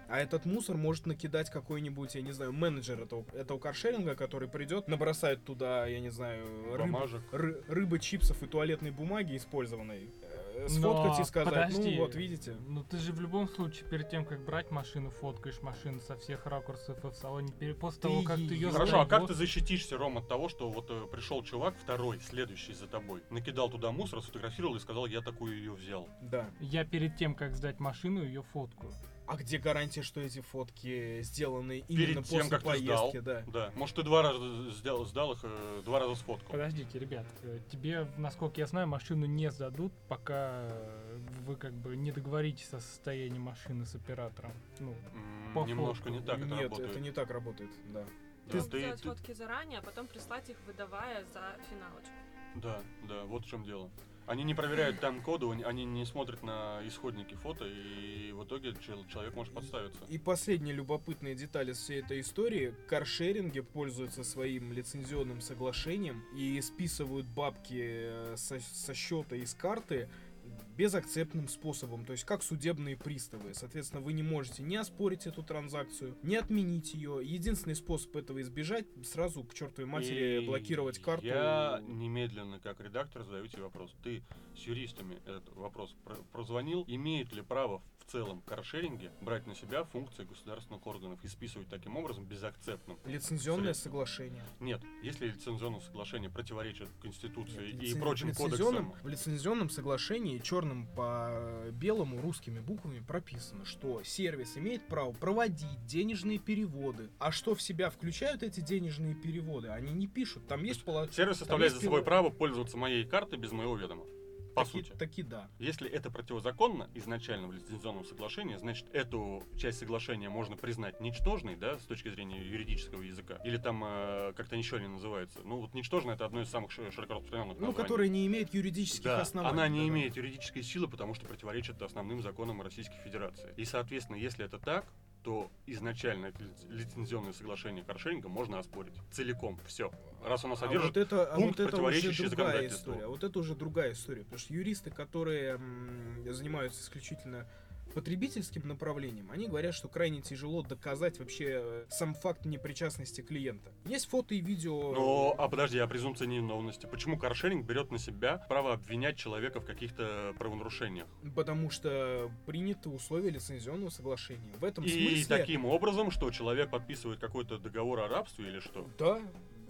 [SPEAKER 4] А этот мусор может накидать какой-нибудь, я не знаю, менеджер этого, этого каршеринга, который придет, набросает туда, я не знаю,
[SPEAKER 1] Бумажек.
[SPEAKER 4] ры- рыбы, чипсов и туалетной бумаги использованной. Э, сфоткать
[SPEAKER 3] Но
[SPEAKER 4] и сказать,
[SPEAKER 3] подожди,
[SPEAKER 4] ну вот видите.
[SPEAKER 3] Ну ты же в любом случае перед тем, как брать машину, фоткаешь машину со всех ракурсов и в салоне. После
[SPEAKER 4] Ты
[SPEAKER 3] того, как ты ее
[SPEAKER 1] Хорошо, а как ты защитишься, Ром, от того, что вот э, пришел чувак, второй, следующий за тобой, накидал туда мусор, сфотографировал и сказал, я такую ее взял.
[SPEAKER 4] Да.
[SPEAKER 3] Я перед тем, как сдать машину, ее фоткаю.
[SPEAKER 4] А где гарантия, что эти фотки сделаны именно
[SPEAKER 1] Перед
[SPEAKER 4] после
[SPEAKER 1] тем, как ты сдал.
[SPEAKER 4] поездки, да?
[SPEAKER 1] Да. Может, ты два раза сделал, сдал их, э, два раза сфоткал.
[SPEAKER 3] Подождите, ребят, э, тебе, насколько я знаю, машину не сдадут, пока э, вы как бы не договоритесь о состоянии машины с оператором. Ну,
[SPEAKER 1] М,
[SPEAKER 3] По
[SPEAKER 1] Немножко не так это
[SPEAKER 4] Нет,
[SPEAKER 1] работает.
[SPEAKER 4] это не так работает, да.
[SPEAKER 1] Да,
[SPEAKER 5] Ты
[SPEAKER 1] ты-
[SPEAKER 5] сделать
[SPEAKER 1] ты-
[SPEAKER 5] фотки заранее, а потом прислать их, выдавая за финалочку.
[SPEAKER 1] Да, да, вот в чем дело. Они не проверяют тайм-коды, они- не смотрят на исходники фото, и в итоге чел- человек может подставиться.
[SPEAKER 4] И последняя любопытная деталь из всей этой истории. Каршеринги пользуются своим лицензионным соглашением и списывают бабки э, со, со счета из карты безакцептным способом, то есть как судебные приставы. Соответственно, вы не можете не оспорить эту транзакцию, не отменить ее. Единственный способ этого избежать сразу к чертовой матери
[SPEAKER 1] И
[SPEAKER 4] блокировать карту.
[SPEAKER 1] Я немедленно, как редактор, задаю тебе вопрос. Ты с юристами этот вопрос про- прозвонил. Имеют ли право в целом каршеринги брать на себя функции государственных органов и списывать таким образом безакцептным?
[SPEAKER 4] Лицензионное
[SPEAKER 1] Средства.
[SPEAKER 4] соглашение.
[SPEAKER 1] Нет, если лицензионное соглашение противоречит Конституции
[SPEAKER 4] Нет,
[SPEAKER 1] и
[SPEAKER 4] лицен-
[SPEAKER 1] прочим
[SPEAKER 4] в лицензионном,
[SPEAKER 1] кодексам,
[SPEAKER 4] В лицензионном соглашении черным по белому русскими буквами прописано, что сервис имеет право проводить денежные переводы. А что в себя включают эти денежные переводы? Они не пишут. Там есть
[SPEAKER 1] сервис оставляет за собой
[SPEAKER 4] пилот.
[SPEAKER 1] право пользоваться моей картой без моего ведома. По
[SPEAKER 4] таки,
[SPEAKER 1] сути.
[SPEAKER 4] таки да.
[SPEAKER 1] Если это противозаконно изначально в лицензионном соглашении, значит, эту часть соглашения можно признать ничтожной, да, с точки зрения юридического языка. Или там э, как-то еще они называются. Ну, вот ничтожно это одно из самых ши- широко распространенных
[SPEAKER 4] Ну, которая не имеет юридических
[SPEAKER 1] Да,
[SPEAKER 4] оснований.
[SPEAKER 1] она не
[SPEAKER 4] да-да.
[SPEAKER 1] имеет юридической силы, потому что противоречит основным законам Российской Федерации. И, соответственно, если это так, то изначально лицензионное соглашение каршеринга можно оспорить. Целиком, все. Раз оно
[SPEAKER 4] А
[SPEAKER 1] содержит
[SPEAKER 4] вот это, а
[SPEAKER 1] пункт,
[SPEAKER 4] вот это уже
[SPEAKER 1] противоречащий
[SPEAKER 4] другая
[SPEAKER 1] законодательству.
[SPEAKER 4] история. Вот это уже другая история. Потому что юристы, которые м, занимаются исключительно потребительским направлением, они говорят, что крайне тяжело доказать вообще э, сам факт непричастности клиента. Есть фото и видео.
[SPEAKER 1] Но, а подожди, а презумпция невиновности? Почему каршеринг берет на себя право обвинять человека в каких-то правонарушениях?
[SPEAKER 4] Потому что приняты условия лицензионного соглашения. В этом
[SPEAKER 1] И
[SPEAKER 4] смысле...
[SPEAKER 1] таким образом, что человек подписывает какой-то договор о рабстве или что?
[SPEAKER 4] Да,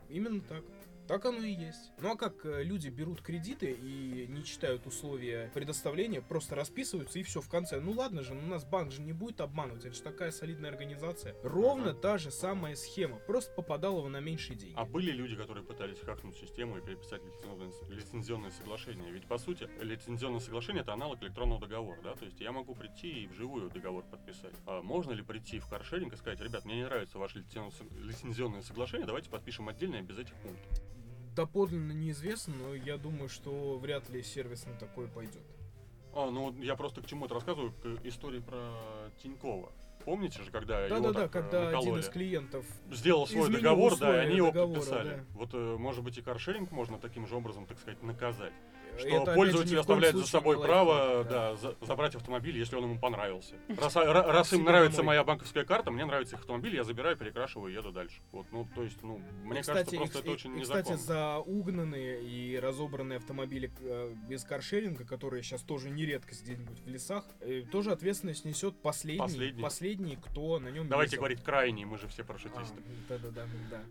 [SPEAKER 4] именно так. Так оно и есть. Ну а как э, люди берут кредиты и не читают условия предоставления, просто расписываются и все в конце. Ну ладно же, ну, нас банк же не будет обманывать, это же такая солидная организация. Ровно
[SPEAKER 1] Ага.
[SPEAKER 4] та же самая схема, просто попадала вы на меньшие деньги.
[SPEAKER 1] А были люди, которые пытались хакнуть систему и переписать лицензионное, соглашение? Ведь, по сути, лицензионное соглашение — это аналог электронного договора, да? То есть я могу прийти и вживую договор подписать. А можно ли прийти в каршеринг и сказать, ребят, мне не нравится ваше лицензионное соглашение, давайте подпишем отдельное без этих пунктов?
[SPEAKER 4] Доподлинно неизвестно, но я думаю, что вряд ли сервис на такое пойдет.
[SPEAKER 1] А, ну я просто к чему это рассказываю, к истории про Тинькова. Помните же, когда его
[SPEAKER 4] Да-да-да,
[SPEAKER 1] так, э,
[SPEAKER 4] когда один
[SPEAKER 1] накололи?
[SPEAKER 4] из клиентов
[SPEAKER 1] сделал свой договор, да, и они его подписали.
[SPEAKER 4] да.
[SPEAKER 1] Вот, э, может быть, и каршеринг можно таким же образом, так сказать, наказать. Что
[SPEAKER 4] Это,
[SPEAKER 1] пользователь оставляет за собой право да, за- забрать автомобиль, если он ему понравился. Раз, а, ра- раз им нравится моя банковская карта, мне нравится их автомобиль, я забираю, перекрашиваю и еду дальше. Вот, ну, то есть, ну, мне
[SPEAKER 4] И,
[SPEAKER 1] кажется,
[SPEAKER 4] кстати,
[SPEAKER 1] просто
[SPEAKER 4] и-
[SPEAKER 1] это очень
[SPEAKER 4] и, кстати,
[SPEAKER 1] незаконно.
[SPEAKER 4] за угнанные и разобранные автомобили э, без каршеринга, которые сейчас тоже не редкость где-нибудь в лесах, э, тоже ответственность несет последний,
[SPEAKER 1] Последний.
[SPEAKER 4] последний, кто на нем
[SPEAKER 1] Давайте
[SPEAKER 4] ездил.
[SPEAKER 1] говорить крайний, мы же все
[SPEAKER 4] А,
[SPEAKER 1] парашютисты.
[SPEAKER 4] Да-да-да, да.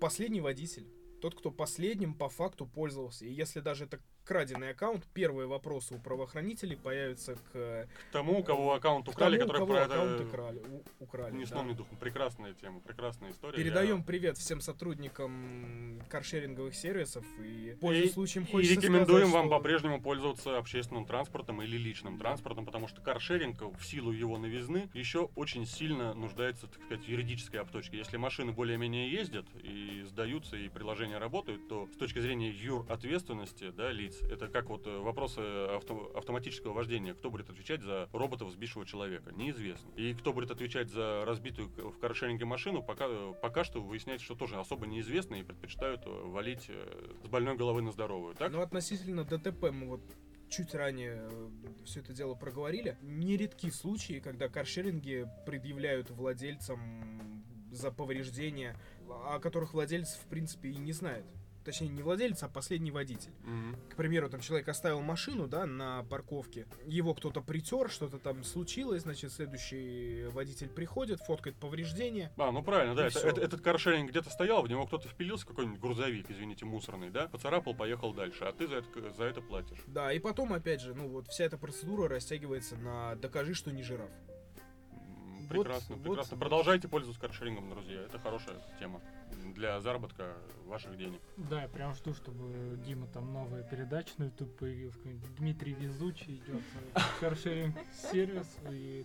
[SPEAKER 4] Последний водитель. Тот, кто последним по факту пользовался. И если даже это краденый аккаунт, первые вопросы у правоохранителей появятся к, э,
[SPEAKER 1] К тому, у кого аккаунт украли,
[SPEAKER 4] тому, у
[SPEAKER 1] который
[SPEAKER 4] кого
[SPEAKER 1] про это
[SPEAKER 4] аккаунт украли. у- украли, да.
[SPEAKER 1] сном, ни духом. Прекрасная тема, прекрасная история.
[SPEAKER 4] Передаем
[SPEAKER 1] Я-
[SPEAKER 4] привет всем сотрудникам каршеринговых сервисов и пользуясь
[SPEAKER 1] И-
[SPEAKER 4] случаем
[SPEAKER 1] И рекомендуем
[SPEAKER 4] сказать,
[SPEAKER 1] вам
[SPEAKER 4] что-
[SPEAKER 1] по-прежнему пользоваться общественным транспортом или личным транспортом, потому что каршеринг в силу его новизны еще очень сильно нуждается, так сказать, в юридической обточке. Если машины более-менее ездят и сдаются, и приложения работают, то с точки зрения юр ответственности да, лиц, это как вот э, вопросы авто- автоматического вождения. Кто будет отвечать за робота, сбившего человека? Неизвестно. И кто будет отвечать за разбитую в каршеринге машину, пока, пока что выясняется, что тоже особо неизвестно и предпочитают э, валить э, с больной головы на здоровую. Так?
[SPEAKER 4] Ну, относительно ДТП мы вот чуть ранее все это дело проговорили. Нередки случаи, когда каршеринги предъявляют владельцам за повреждения, о которых владелец, в принципе, и не знает. Точнее, не владелец, а последний водитель.
[SPEAKER 1] Мгм.
[SPEAKER 4] К примеру, там человек оставил машину, да, на парковке, его кто-то притер, что-то там случилось, значит, следующий водитель приходит, фоткает повреждения.
[SPEAKER 1] А, ну правильно, да. Это- это- этот каршеринг где-то стоял, в него кто-то впилился, какой-нибудь грузовик, извините, мусорный, да? Поцарапал, поехал дальше, а ты за это, за это платишь.
[SPEAKER 4] Да, и потом, опять же, ну вот вся эта процедура растягивается на «докажи, что не жираф».
[SPEAKER 1] М,
[SPEAKER 4] Вот-
[SPEAKER 1] Прекрасно,
[SPEAKER 4] вот-
[SPEAKER 1] прекрасно. Продолжайте пользоваться каршерингом, друзья. Это хорошая тема для заработка ваших денег.
[SPEAKER 3] Да, я прям жду, чтобы Дима там новая передача на YouTube появилась. Дмитрий Везучий идет каршеринг сервис и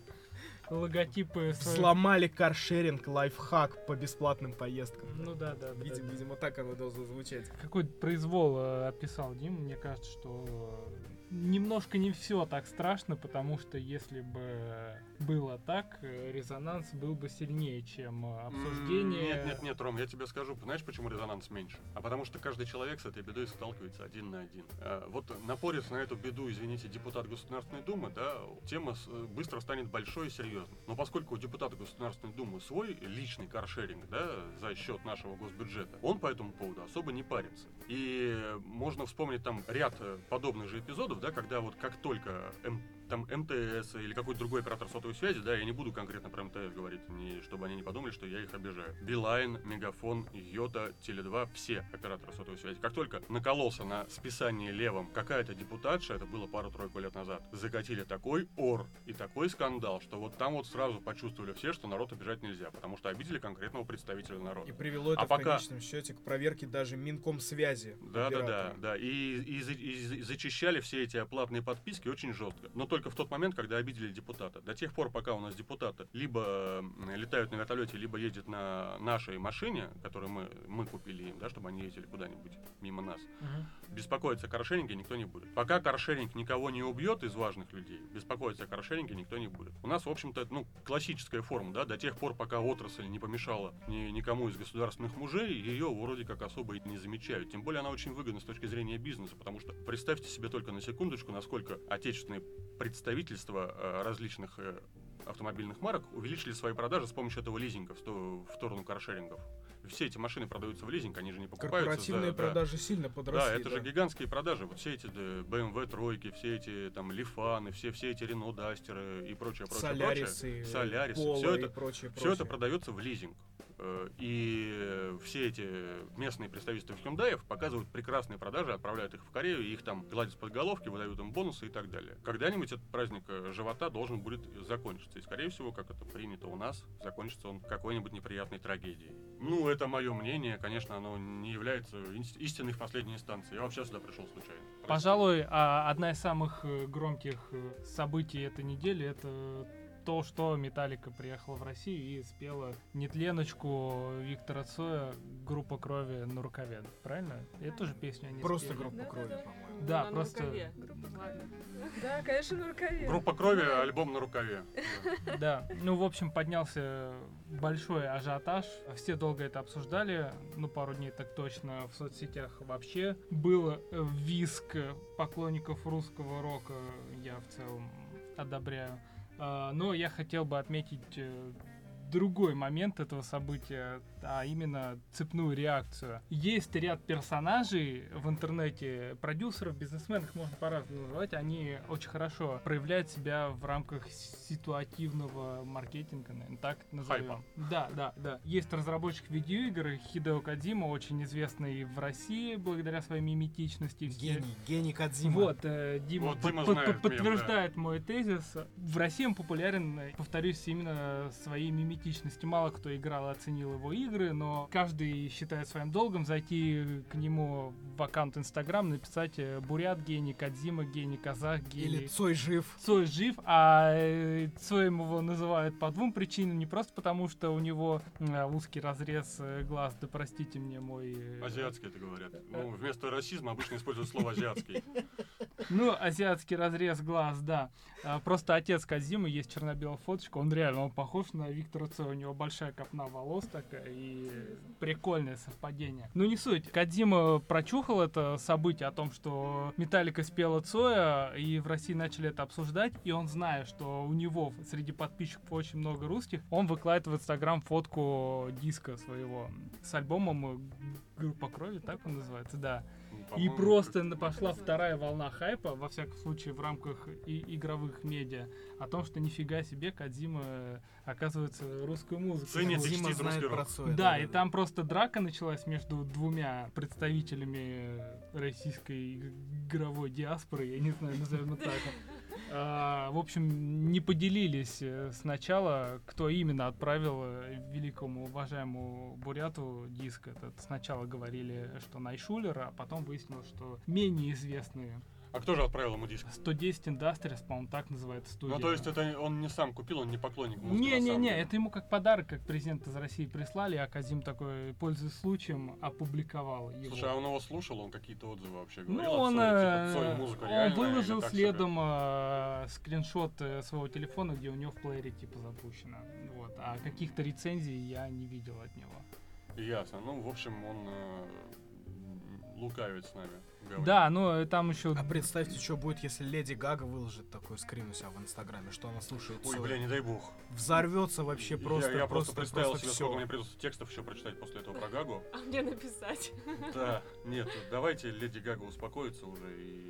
[SPEAKER 3] логотипы
[SPEAKER 4] Сломали каршеринг, лайфхак по бесплатным поездкам.
[SPEAKER 3] Ну да, да, да.
[SPEAKER 4] Видимо,
[SPEAKER 3] да.
[SPEAKER 4] видимо, так оно должно звучать.
[SPEAKER 3] Какой-то произвол э, описал Дим. Мне кажется, что немножко не все так страшно, потому что если бы было так, э, резонанс был бы сильнее, чем э, обсуждение.
[SPEAKER 1] Нет, нет, нет, Ром, я тебе скажу, знаешь, почему резонанс меньше? А потому что каждый человек с этой бедой сталкивается один на один. А, Вот напорится на эту беду, извините, депутат Государственной Думы, да, тема быстро станет большой и серьезной. Но поскольку у депутата Государственной Думы свой личный каршеринг, да, за счет нашего госбюджета, он по этому поводу особо не парится. И можно вспомнить там ряд э, подобных же эпизодов, да, когда вот как только М- там МТС или какой-то другой оператор сотовой связи, да, я не буду конкретно про МТС говорить, не, чтобы они не подумали, что я их обижаю. Билайн, Мегафон, Йота, Теле2, все операторы сотовой связи. Как только накололся на списании левом какая-то депутатша, это было пару-тройку лет назад, закатили такой ор и такой скандал, что вот там вот сразу почувствовали все, что народ обижать нельзя, потому что обидели конкретного представителя народа.
[SPEAKER 4] И привело это
[SPEAKER 1] А
[SPEAKER 4] в
[SPEAKER 1] пока-
[SPEAKER 4] конечном счете к проверке даже Минкомсвязи.
[SPEAKER 1] Да, да, да, да. И, и и за- и зачищали все эти оплатные подписки очень жестко. Но только в тот момент, когда обидели депутата. До тех пор, пока у нас депутаты либо летают на вертолете, либо ездят на нашей машине, которую мы, мы купили им, да, чтобы они ездили куда-нибудь мимо нас,
[SPEAKER 3] Мгм.
[SPEAKER 1] беспокоиться о каршеринге никто не будет. Пока каршеринг никого не убьет из важных людей, беспокоиться о каршеринге никто не будет. У нас, в общем-то, ну, классическая форма, да, до тех пор, пока отрасль не помешала ни, никому из государственных мужей, ее вроде как особо и не замечают. Тем более она очень выгодна с точки зрения бизнеса, потому что представьте себе только на секундочку, насколько отечественные представительства э, различных э, автомобильных марок увеличили свои продажи с помощью этого лизинга в сторону каршерингов. Все эти машины продаются в лизинг, они же не покупаются.
[SPEAKER 4] Корпоративные
[SPEAKER 1] за- да.
[SPEAKER 4] продажи сильно подросли.
[SPEAKER 1] Да, это же гигантские продажи. Вот все эти да, BMW тройки, все эти там Лифаны, все, все эти Renault Дастеры и прочее, прочее,
[SPEAKER 4] Солярисы,
[SPEAKER 1] прочее. Солярисы.
[SPEAKER 4] Пола
[SPEAKER 1] Все
[SPEAKER 4] и
[SPEAKER 1] это,
[SPEAKER 4] прочее,
[SPEAKER 1] все это
[SPEAKER 4] прочее.
[SPEAKER 1] продается в лизинг. Э, И все эти местные представительства Hyundai показывают прекрасные продажи, отправляют их в Корею, их там гладят под головки, выдают им бонусы и так далее. Когда-нибудь этот праздник э, живота должен будет закончиться. И, скорее всего, как это принято у нас, закончится он какой-нибудь неприятной трагедией. Ну, это мое мнение. Конечно, оно не является ин- истиной в последней инстанции. Я вообще сюда пришел случайно. Простите.
[SPEAKER 3] Пожалуй, а, одна из самых э, громких событий этой недели это то, что Металлика приехала в Россию и спела нетленочку Виктора Цоя «Группа крови на рукаве». Правильно? Это же песню они
[SPEAKER 4] Просто
[SPEAKER 3] спели.
[SPEAKER 4] группа
[SPEAKER 2] Да,
[SPEAKER 4] крови,
[SPEAKER 2] да, да.
[SPEAKER 4] по-моему.
[SPEAKER 3] Да,
[SPEAKER 5] на
[SPEAKER 3] просто-
[SPEAKER 5] рукаве. Ладно.
[SPEAKER 2] Да, конечно, на рукаве.
[SPEAKER 1] Группа крови, альбом на рукаве. Да.
[SPEAKER 3] Да, ну, в общем, поднялся большой ажиотаж. Все долго это обсуждали, ну, пару дней так точно в соцсетях вообще. Был виск поклонников русского рока, я в целом одобряю. А, Но я хотел бы отметить э, другой момент этого события, а именно цепную реакцию. Есть ряд персонажей в интернете, продюсеров, бизнесменов, можно по-разному называть, они очень хорошо проявляют себя в рамках ситуативного маркетинга, наверное, так назовем.
[SPEAKER 1] Хайпа.
[SPEAKER 3] Да, да, да. Есть разработчик видеоигр Хидео Кадзима, очень известный в России благодаря своей миметичности.
[SPEAKER 4] Гений, гений Кадзима.
[SPEAKER 3] вот, э, Дима,
[SPEAKER 1] Вот
[SPEAKER 3] под-
[SPEAKER 1] Дима
[SPEAKER 3] под-
[SPEAKER 1] знает мем,
[SPEAKER 3] подтверждает мой тезис. В России он популярен, повторюсь, именно своей миметичностью. Мало кто играл и оценил его игры, но каждый считает своим долгом зайти к нему в аккаунт Инстаграм, написать э, Бурят гений, Кадзима гений, Казах
[SPEAKER 4] Или
[SPEAKER 3] гений.
[SPEAKER 4] Цой жив.
[SPEAKER 3] Цой жив, а э, Цоем его называют по двум причинам. Не просто потому, что у него э, узкий разрез глаз, да простите мне мой...
[SPEAKER 1] Азиатский это говорят. Ну, вместо расизма обычно используют слово азиатский.
[SPEAKER 3] Ну, азиатский разрез глаз, да. А, Просто отец Казимы, есть черно-белая фоточка, он реально, он похож на Виктора Цоя у него большая копна волос такая, и прикольное совпадение. Ну, не суть. Кадима прочухал это событие о том, что Металлика спела Цоя, и в России начали это обсуждать, и он, зная, что у него среди подписчиков очень много русских, он выкладывает в Инстаграм фотку диска своего с альбомом Группа крови, так он называется, да. И просто пошла вторая волна хайпа, во всяком случае, в рамках и игровых медиа, о том, что нифига себе Кадима, э, оказывается, русскую музыку.
[SPEAKER 1] Ценит и чтит
[SPEAKER 4] знает про. Цоя.
[SPEAKER 3] Да, и там просто драка началась между двумя представителями российской иг- игровой диаспоры, я не знаю, назовем это так. А, в общем, не поделились э, сначала, кто именно отправил э, великому уважаемому Буряту диск этот. Сначала говорили, что Найшулер, а потом выяснилось, что менее известные.
[SPEAKER 1] А кто же отправил ему диск?
[SPEAKER 3] 110 Industries, по-моему, так называется студия.
[SPEAKER 1] Ну, то есть это он не сам купил, он не поклонник музыки,
[SPEAKER 3] Не-не-не, это ему как подарок, как президент из России прислали, а Казим такой, пользуясь случаем, опубликовал его.
[SPEAKER 1] Слушай, а он его слушал, он какие-то отзывы вообще
[SPEAKER 3] Ну,
[SPEAKER 1] говорил?
[SPEAKER 3] он,
[SPEAKER 1] от Цоя?
[SPEAKER 3] э,
[SPEAKER 1] Типа, Цой музыка
[SPEAKER 3] он выложил следом э, скриншот э, своего телефона, где у него в плеере типа запущено. Вот. А каких-то рецензий я не видел от него.
[SPEAKER 1] Ясно. Ну, в общем, он э, лукавит с нами. Говорит.
[SPEAKER 3] Да, ну там еще...
[SPEAKER 4] А представьте, что будет, если Леди Гага выложит такой скрин у себя в Инстаграме, что она слушает
[SPEAKER 1] Ой,
[SPEAKER 4] Цоя.
[SPEAKER 1] бля, не дай бог.
[SPEAKER 4] Взорвется вообще просто,
[SPEAKER 1] я, я просто,
[SPEAKER 4] просто,
[SPEAKER 1] представил
[SPEAKER 4] просто
[SPEAKER 1] себе,
[SPEAKER 4] всё.
[SPEAKER 1] сколько мне придется текстов еще прочитать после этого про Гагу.
[SPEAKER 5] А мне написать.
[SPEAKER 1] Да, нет, давайте Леди Гага успокоится уже и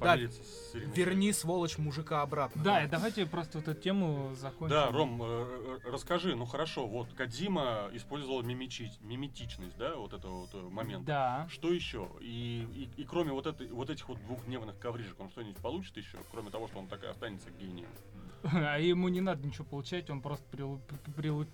[SPEAKER 1] по-
[SPEAKER 4] Да,
[SPEAKER 1] помирится с Ириной
[SPEAKER 4] Верни, сволочь, мужика обратно.
[SPEAKER 3] Да, и давайте просто вот эту тему закончим.
[SPEAKER 1] Да, Ром, э, э, расскажи, ну хорошо, вот Кадима использовал мимичи- миметичность, да, вот этого вот э, момента.
[SPEAKER 3] Да.
[SPEAKER 1] Что еще? И, и, и кроме вот, этой, вот этих вот двухдневных коврижек, он что-нибудь получит еще, кроме того, что он так и останется гением?
[SPEAKER 3] А ему не надо ничего получать, он просто прилу- прилу-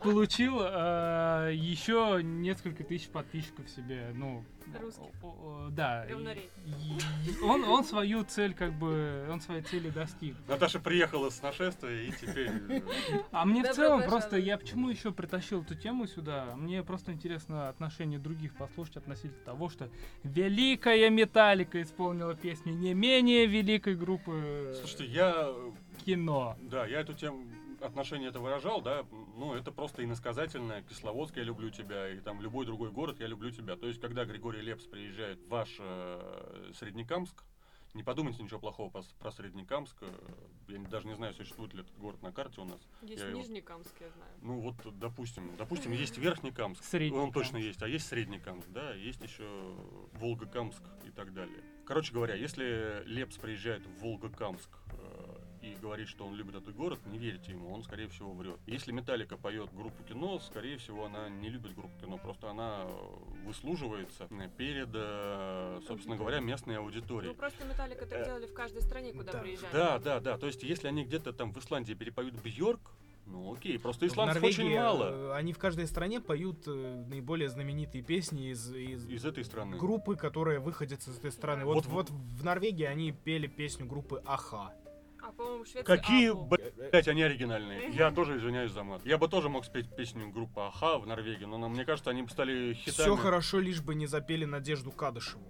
[SPEAKER 3] получил э, еще несколько тысяч подписчиков себе, ну...
[SPEAKER 5] Русских.
[SPEAKER 3] о- о- Да. и-
[SPEAKER 5] Говнарей.
[SPEAKER 3] и он, он свою цель, как бы, он своей цели достиг.
[SPEAKER 1] Наташа приехала с нашествия и теперь... э,
[SPEAKER 3] А мне в целом
[SPEAKER 2] пожаловать.
[SPEAKER 3] просто, я почему еще притащил эту тему сюда? Мне просто интересно отношение других послушать относительно того, что великая Металлика исполнила песню не менее великой группы
[SPEAKER 1] Слушайте, я... э,
[SPEAKER 3] кино.
[SPEAKER 1] Да, я эту тему отношение это выражал, да, ну, это просто иносказательное, Кисловодск, я люблю тебя, и там любой другой город, я люблю тебя. То есть, когда Григорий Лепс приезжает в ваш э, Среднекамск, не подумайте ничего плохого про, про Среднекамск, э, я даже не знаю, существует ли этот город на карте у нас.
[SPEAKER 5] Есть
[SPEAKER 1] Я его-
[SPEAKER 5] Нижнекамск, я знаю.
[SPEAKER 1] Ну, вот, допустим, допустим, есть Верхнекамск,
[SPEAKER 3] Средний
[SPEAKER 1] он точно есть, а есть Среднекамск, да, есть еще Волгокамск и так далее. Короче говоря, если Лепс приезжает в Волгокамск э, и говорит, что он любит этот город, не верьте ему, он, скорее всего, врет. Если Металлика поет группу кино, скорее всего, она не любит группу кино, просто она э, выслуживается перед, э, собственно говоря, местной аудиторией.
[SPEAKER 5] Ну просто Металлика так
[SPEAKER 1] Э,
[SPEAKER 5] делали в каждой стране, куда
[SPEAKER 4] да.
[SPEAKER 5] приезжали.
[SPEAKER 1] Да, да, да. То есть, если они где-то там в Исландии перепоют Бьорк, ну окей, просто исландцев
[SPEAKER 4] Норвегии,
[SPEAKER 1] очень мало
[SPEAKER 4] Они в каждой стране поют наиболее знаменитые песни из, из
[SPEAKER 1] из этой страны.
[SPEAKER 4] группы, которые выходят из этой страны.
[SPEAKER 1] Вот
[SPEAKER 4] Вот,
[SPEAKER 1] в-
[SPEAKER 4] вот, в Норвегии они пели песню группы Аха.
[SPEAKER 5] А по-моему, в Швеции
[SPEAKER 1] Какие,
[SPEAKER 5] Апу.
[SPEAKER 1] блядь, они оригинальные. Я тоже извиняюсь за мат. Я бы тоже мог спеть песню группы Аха в Норвегии, но мне кажется, они бы стали хитами.
[SPEAKER 4] Все хорошо, лишь бы не запели Надежду Кадышеву.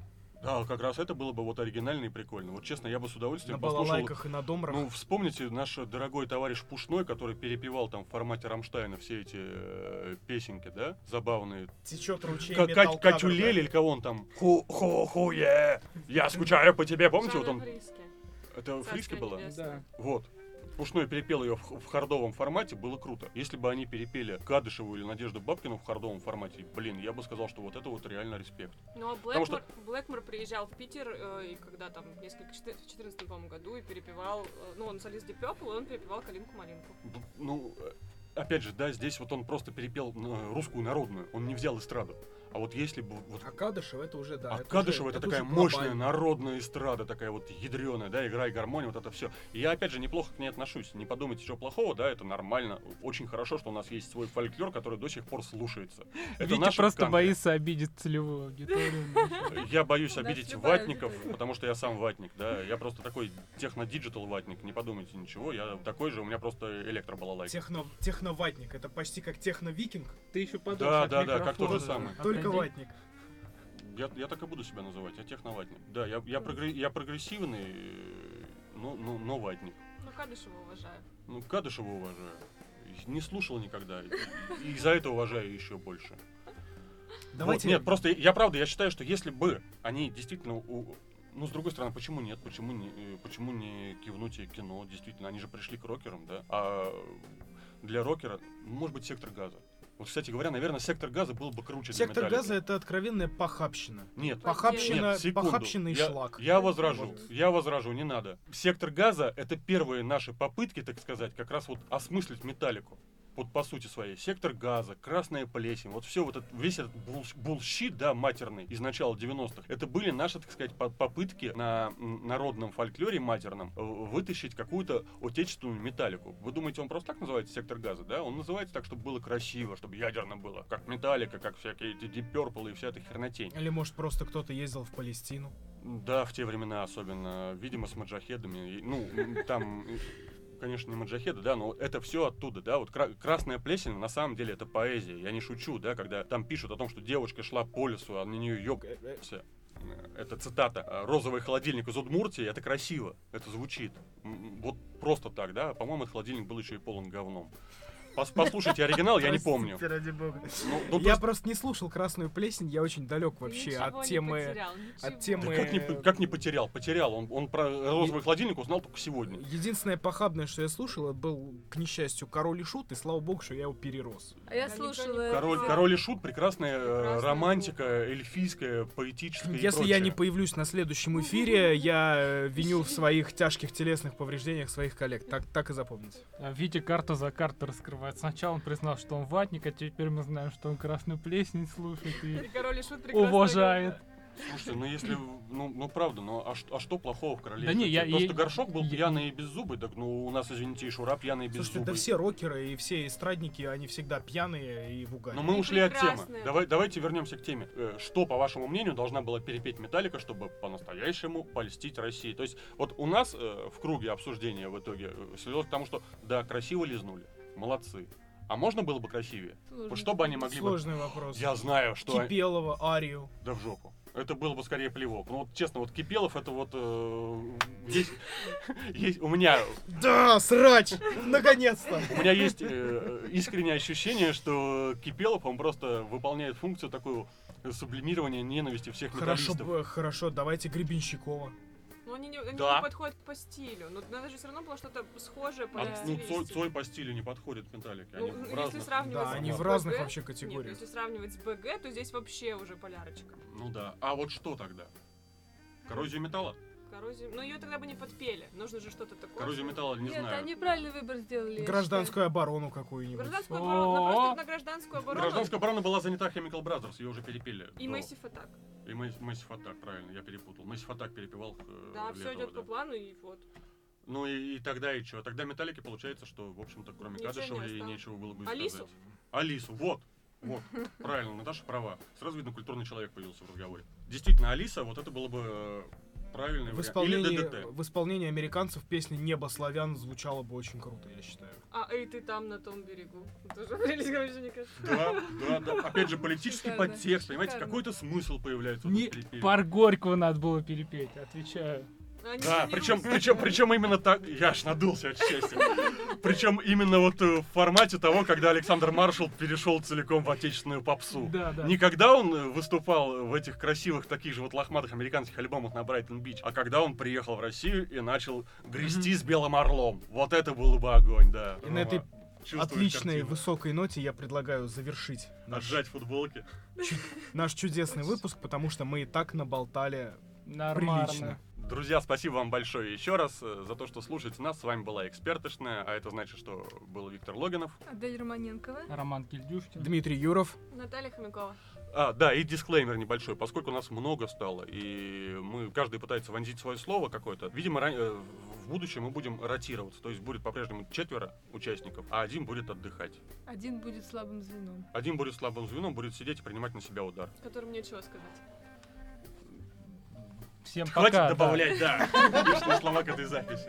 [SPEAKER 1] Да, как раз это было бы вот оригинально и прикольно. Вот честно, я бы с
[SPEAKER 4] На
[SPEAKER 1] удовольствием послушал.
[SPEAKER 4] балалайках и на домрах.
[SPEAKER 1] Ну, вспомните наш дорогой товарищ Пушной, который перепевал там в формате Рамштайна все эти э, песенки, да, забавные.
[SPEAKER 4] Течет ручей металл
[SPEAKER 1] Кать- Катюлель или кого он там? Ху-ху-ху-е, я скучаю по тебе, помните? Вот он. Это Фриски
[SPEAKER 5] Царствие
[SPEAKER 1] было?
[SPEAKER 5] небесное.
[SPEAKER 1] Вот. Пушной перепел ее в, в хардовом формате, было круто. Если бы они перепели Кадышеву или Надежду Бабкину в хардовом формате, блин, я бы сказал, что вот это вот реально респект.
[SPEAKER 5] Ну а
[SPEAKER 1] Потому что-
[SPEAKER 5] Блэкмор, Блэкмор приезжал в Питер, э, и когда там несколько, в 2014 по-моему, году, и перепевал, э, ну он солист Deep Purple, и он перепевал Калинку-малинку.
[SPEAKER 1] Б- Ну, э, опять же, да, здесь вот он просто перепел э, русскую народную, он не взял эстраду. А вот если бы вот
[SPEAKER 4] А Кадышев это уже, да.
[SPEAKER 1] А
[SPEAKER 4] это
[SPEAKER 1] Кадышева
[SPEAKER 4] уже-
[SPEAKER 1] это,
[SPEAKER 4] уже
[SPEAKER 1] такая мощная
[SPEAKER 4] глобально.
[SPEAKER 1] народная эстрада, такая вот ядреная, да, игра и гармония, вот это все. И я опять же неплохо к ней отношусь. Не подумайте, что плохого, да, это нормально. Очень хорошо, что у нас есть свой фольклор, который до сих пор слушается. Это
[SPEAKER 3] Витя просто
[SPEAKER 1] канка.
[SPEAKER 3] боится обидеть целевую аудиторию.
[SPEAKER 1] Я боюсь обидеть ватников, потому что я сам ватник, да. Я просто такой техно-диджитал ватник, не подумайте ничего. Я такой же, у меня просто электробалалайка.
[SPEAKER 4] Техно, техноватник. Это почти как техно-викинг,
[SPEAKER 3] Ты еще
[SPEAKER 1] Да, да, да, как то же самое.
[SPEAKER 4] только ватник.
[SPEAKER 1] Я, я так и буду себя называть, я техноватник. Да, я, я, прогре- я прогрессивный, но, но, но ватник.
[SPEAKER 5] Ну, Кадышева уважаю.
[SPEAKER 1] Ну, Кадышева уважаю. Не слушал никогда. И, и за это уважаю еще больше.
[SPEAKER 4] Давайте...
[SPEAKER 1] Вот, нет, просто я правда, я считаю, что если бы они действительно у- ну, с другой стороны, почему нет? Почему не, э, почему не кивнуть и кино? Действительно, они же пришли к рокерам, да? А для рокера, ну, может быть, сектор газа. Вот, кстати говоря, наверное, сектор газа был бы круче
[SPEAKER 4] Сектор газа это откровенная похабщина.
[SPEAKER 1] Нет,
[SPEAKER 4] Похабщина,
[SPEAKER 1] нет, секунду.
[SPEAKER 4] похабщина и
[SPEAKER 1] я,
[SPEAKER 4] шлак.
[SPEAKER 1] Я возражу,
[SPEAKER 4] Вот.
[SPEAKER 1] я возражу, не надо. Сектор газа — это первые наши попытки, так сказать, как раз вот осмыслить металлику. Вот по сути своей. Сектор газа, красная плесень, вот все вот этот, весь этот bullshit, да, матерный, из начала 90-х, это были наши, так сказать, по- попытки на народном фольклоре матерном э, вытащить какую-то отечественную металлику. Вы думаете, он просто так называется сектор газа, да? Он называется так, чтобы было красиво, чтобы ядерно было, как металлика, как всякие эти Deep Purple и вся эта хернотень.
[SPEAKER 4] Или может просто кто-то ездил в Палестину.
[SPEAKER 1] Да, в те времена особенно, видимо, с моджахедами. Ну, там, конечно, не маджахеды, да, но это все оттуда, да. Вот кра- красная плесень, на самом деле, это поэзия. Я не шучу, да, когда там пишут о том, что девочка шла по лесу, а на нее ёбся. Это цитата. «А, «Розовый холодильник из Удмуртии» — это красиво, это звучит. Вот просто так, да. По-моему, этот холодильник был еще и полон говном. Пос- Послушайте оригинал, я не помню.
[SPEAKER 4] Ради бога.
[SPEAKER 1] Ну, ну,
[SPEAKER 4] Я просто не слушал «Красную плесень», я очень далек вообще
[SPEAKER 5] Ничего
[SPEAKER 4] от
[SPEAKER 5] не
[SPEAKER 4] темы...
[SPEAKER 5] потерял,
[SPEAKER 4] от темы-
[SPEAKER 1] Да как, не, как не потерял? Потерял. Он, он про розовый холодильник узнал только сегодня.
[SPEAKER 4] Единственное похабное, что я слушал, это был, к несчастью, «Король и Шут», и слава богу, что я его перерос.
[SPEAKER 2] А я слушала...
[SPEAKER 5] не-
[SPEAKER 1] Король, король и шут прекрасная э,
[SPEAKER 5] Прекрасная
[SPEAKER 1] романтика, эльфийская, поэтическая. и
[SPEAKER 4] Если я не появлюсь на следующем эфире, я э, виню в своих тяжких телесных повреждениях своих коллег. Так, так и запомните.
[SPEAKER 3] А Витя карту за картой раскрывает. Сначала он признал, что он ватник, а теперь мы знаем, что он красную плесень слушает и
[SPEAKER 5] И король и шут прекрасная
[SPEAKER 3] уважает.
[SPEAKER 1] Слушайте, ну если, ну, ну правда, ну а, ш- а что плохого в короле?
[SPEAKER 3] Да не, я-
[SPEAKER 1] То,
[SPEAKER 3] я-
[SPEAKER 1] что горшок был
[SPEAKER 3] я-
[SPEAKER 1] пьяный и беззубый, так ну у нас, извините, и Шура пьяный и
[SPEAKER 4] Слушайте,
[SPEAKER 1] беззубый.
[SPEAKER 4] да все рокеры и все эстрадники, они всегда пьяные и в угаре.
[SPEAKER 1] Но мы
[SPEAKER 5] И
[SPEAKER 1] ушли от темы. Давай, давайте вернемся к теме. Э, Что, по вашему мнению, должна была перепеть Металлика, чтобы по-настоящему польстить России? То есть, вот у нас э, в круге обсуждения в итоге э, свелось к тому, что да, красиво лизнули, молодцы. А можно было бы красивее?
[SPEAKER 2] сложно.
[SPEAKER 1] Вот что бы они могли бы...
[SPEAKER 4] Сложный вопрос.
[SPEAKER 1] Я знаю, что...
[SPEAKER 4] Кипелова, Арию.
[SPEAKER 1] Да в жопу. Это было бы скорее плевок. Ну вот честно, вот Кипелов это вот э, есть, есть у меня
[SPEAKER 4] Да, срач! Наконец-то!
[SPEAKER 1] у меня есть э, искреннее ощущение, что Кипелов он просто выполняет функцию такую сублимирования ненависти всех
[SPEAKER 4] Хорошо,
[SPEAKER 1] металлистов.
[SPEAKER 4] б- хорошо, давайте Гребенщикова.
[SPEAKER 5] Но они не, они
[SPEAKER 1] Да.
[SPEAKER 5] не подходят по стилю. Но надо же все равно было что-то схожее по
[SPEAKER 1] А, ну, Цой. Цой по стилю не подходит Металлике.
[SPEAKER 5] Ну,
[SPEAKER 1] Они в
[SPEAKER 5] если
[SPEAKER 1] разных-
[SPEAKER 5] сравнивать
[SPEAKER 4] Да,
[SPEAKER 5] с
[SPEAKER 4] они в
[SPEAKER 5] БГ,
[SPEAKER 4] разных
[SPEAKER 5] нет,
[SPEAKER 4] вообще категориях.
[SPEAKER 5] если сравнивать с БГ, то здесь вообще уже полярочка.
[SPEAKER 1] Ну да. А вот что тогда? Коррозию металла?
[SPEAKER 5] Коррозию. Но ее тогда бы не подпели. Нужно же что-то такое.
[SPEAKER 1] Коррозию металла не
[SPEAKER 2] Нет,
[SPEAKER 1] знаю.
[SPEAKER 2] они правильный выбор сделали.
[SPEAKER 4] Гражданскую оборону какую-нибудь.
[SPEAKER 5] Гражданскую оборону. Ну, просто на гражданскую оборону.
[SPEAKER 1] Гражданская оборона была занята Chemical Brothers, ее уже перепели.
[SPEAKER 5] И Massive Attack.
[SPEAKER 1] И Massive Attack, правильно, я перепутал. Massive Attack перепевал э,
[SPEAKER 5] Да, все идет по плану, и вот.
[SPEAKER 1] Ну и, и тогда и что? Тогда металлики получается, что, в общем-то, кроме Кадышева и нечего было бы
[SPEAKER 5] Алису?
[SPEAKER 1] сказать. Алису, вот. Вот, правильно, Наташа права. Сразу видно, культурный человек появился в разговоре. Действительно, Алиса, вот это было бы э, правильный
[SPEAKER 4] В
[SPEAKER 1] вариант.
[SPEAKER 4] исполнении,
[SPEAKER 1] Или ДДТ.
[SPEAKER 4] в исполнении американцев песня «Небо славян» звучала бы очень круто, я считаю.
[SPEAKER 5] А, эй, ты там на том берегу. Тоже прелесть, короче, мне кажется.
[SPEAKER 1] Да, да, да. Опять же, политический
[SPEAKER 2] Шикарно,
[SPEAKER 1] подтекст, понимаете, какой-то смысл появляется.
[SPEAKER 3] Не, пар Горького надо было перепеть, отвечаю.
[SPEAKER 5] Они
[SPEAKER 1] Да, причем, причем, причем именно так. Я аж надулся от счастья. Причем именно вот э, в формате того, когда Александр Маршал перешел целиком в отечественную попсу.
[SPEAKER 3] Да, да.
[SPEAKER 1] Не когда он э, выступал в этих красивых таких же вот лохматых американских альбомах на Брайтон Бич, а когда он приехал в Россию и начал грести с белым орлом. Вот это был бы огонь, да.
[SPEAKER 4] И на этой
[SPEAKER 1] Рома,
[SPEAKER 4] Отличной
[SPEAKER 1] картину?
[SPEAKER 4] высокой ноте я предлагаю завершить наш,
[SPEAKER 1] Отжать футболки.
[SPEAKER 4] наш чудесный выпуск, потому что мы и так наболтали
[SPEAKER 3] Нормально.
[SPEAKER 4] прилично.
[SPEAKER 1] Друзья, спасибо вам большое еще раз э, за то, что слушаете нас. С вами была экспертошная, а это значит, что был Виктор Логинов.
[SPEAKER 2] Адель Романенкова.
[SPEAKER 3] Роман Кильдюшкин.
[SPEAKER 4] Дмитрий Юров.
[SPEAKER 5] Наталья Хомякова.
[SPEAKER 1] А, да, и дисклеймер небольшой, поскольку нас много стало, и мы, каждый пытается вонзить свое слово какое-то, видимо, ра- э, в будущем мы будем ротироваться, то есть будет по-прежнему четверо участников, а один будет отдыхать.
[SPEAKER 2] Один будет слабым звеном.
[SPEAKER 1] Один будет слабым звеном, будет сидеть и принимать на себя удар.
[SPEAKER 5] Которым нечего сказать.
[SPEAKER 3] Всем
[SPEAKER 1] Хватит
[SPEAKER 3] пока. да.
[SPEAKER 1] добавлять, да, лишние слова к этой записи.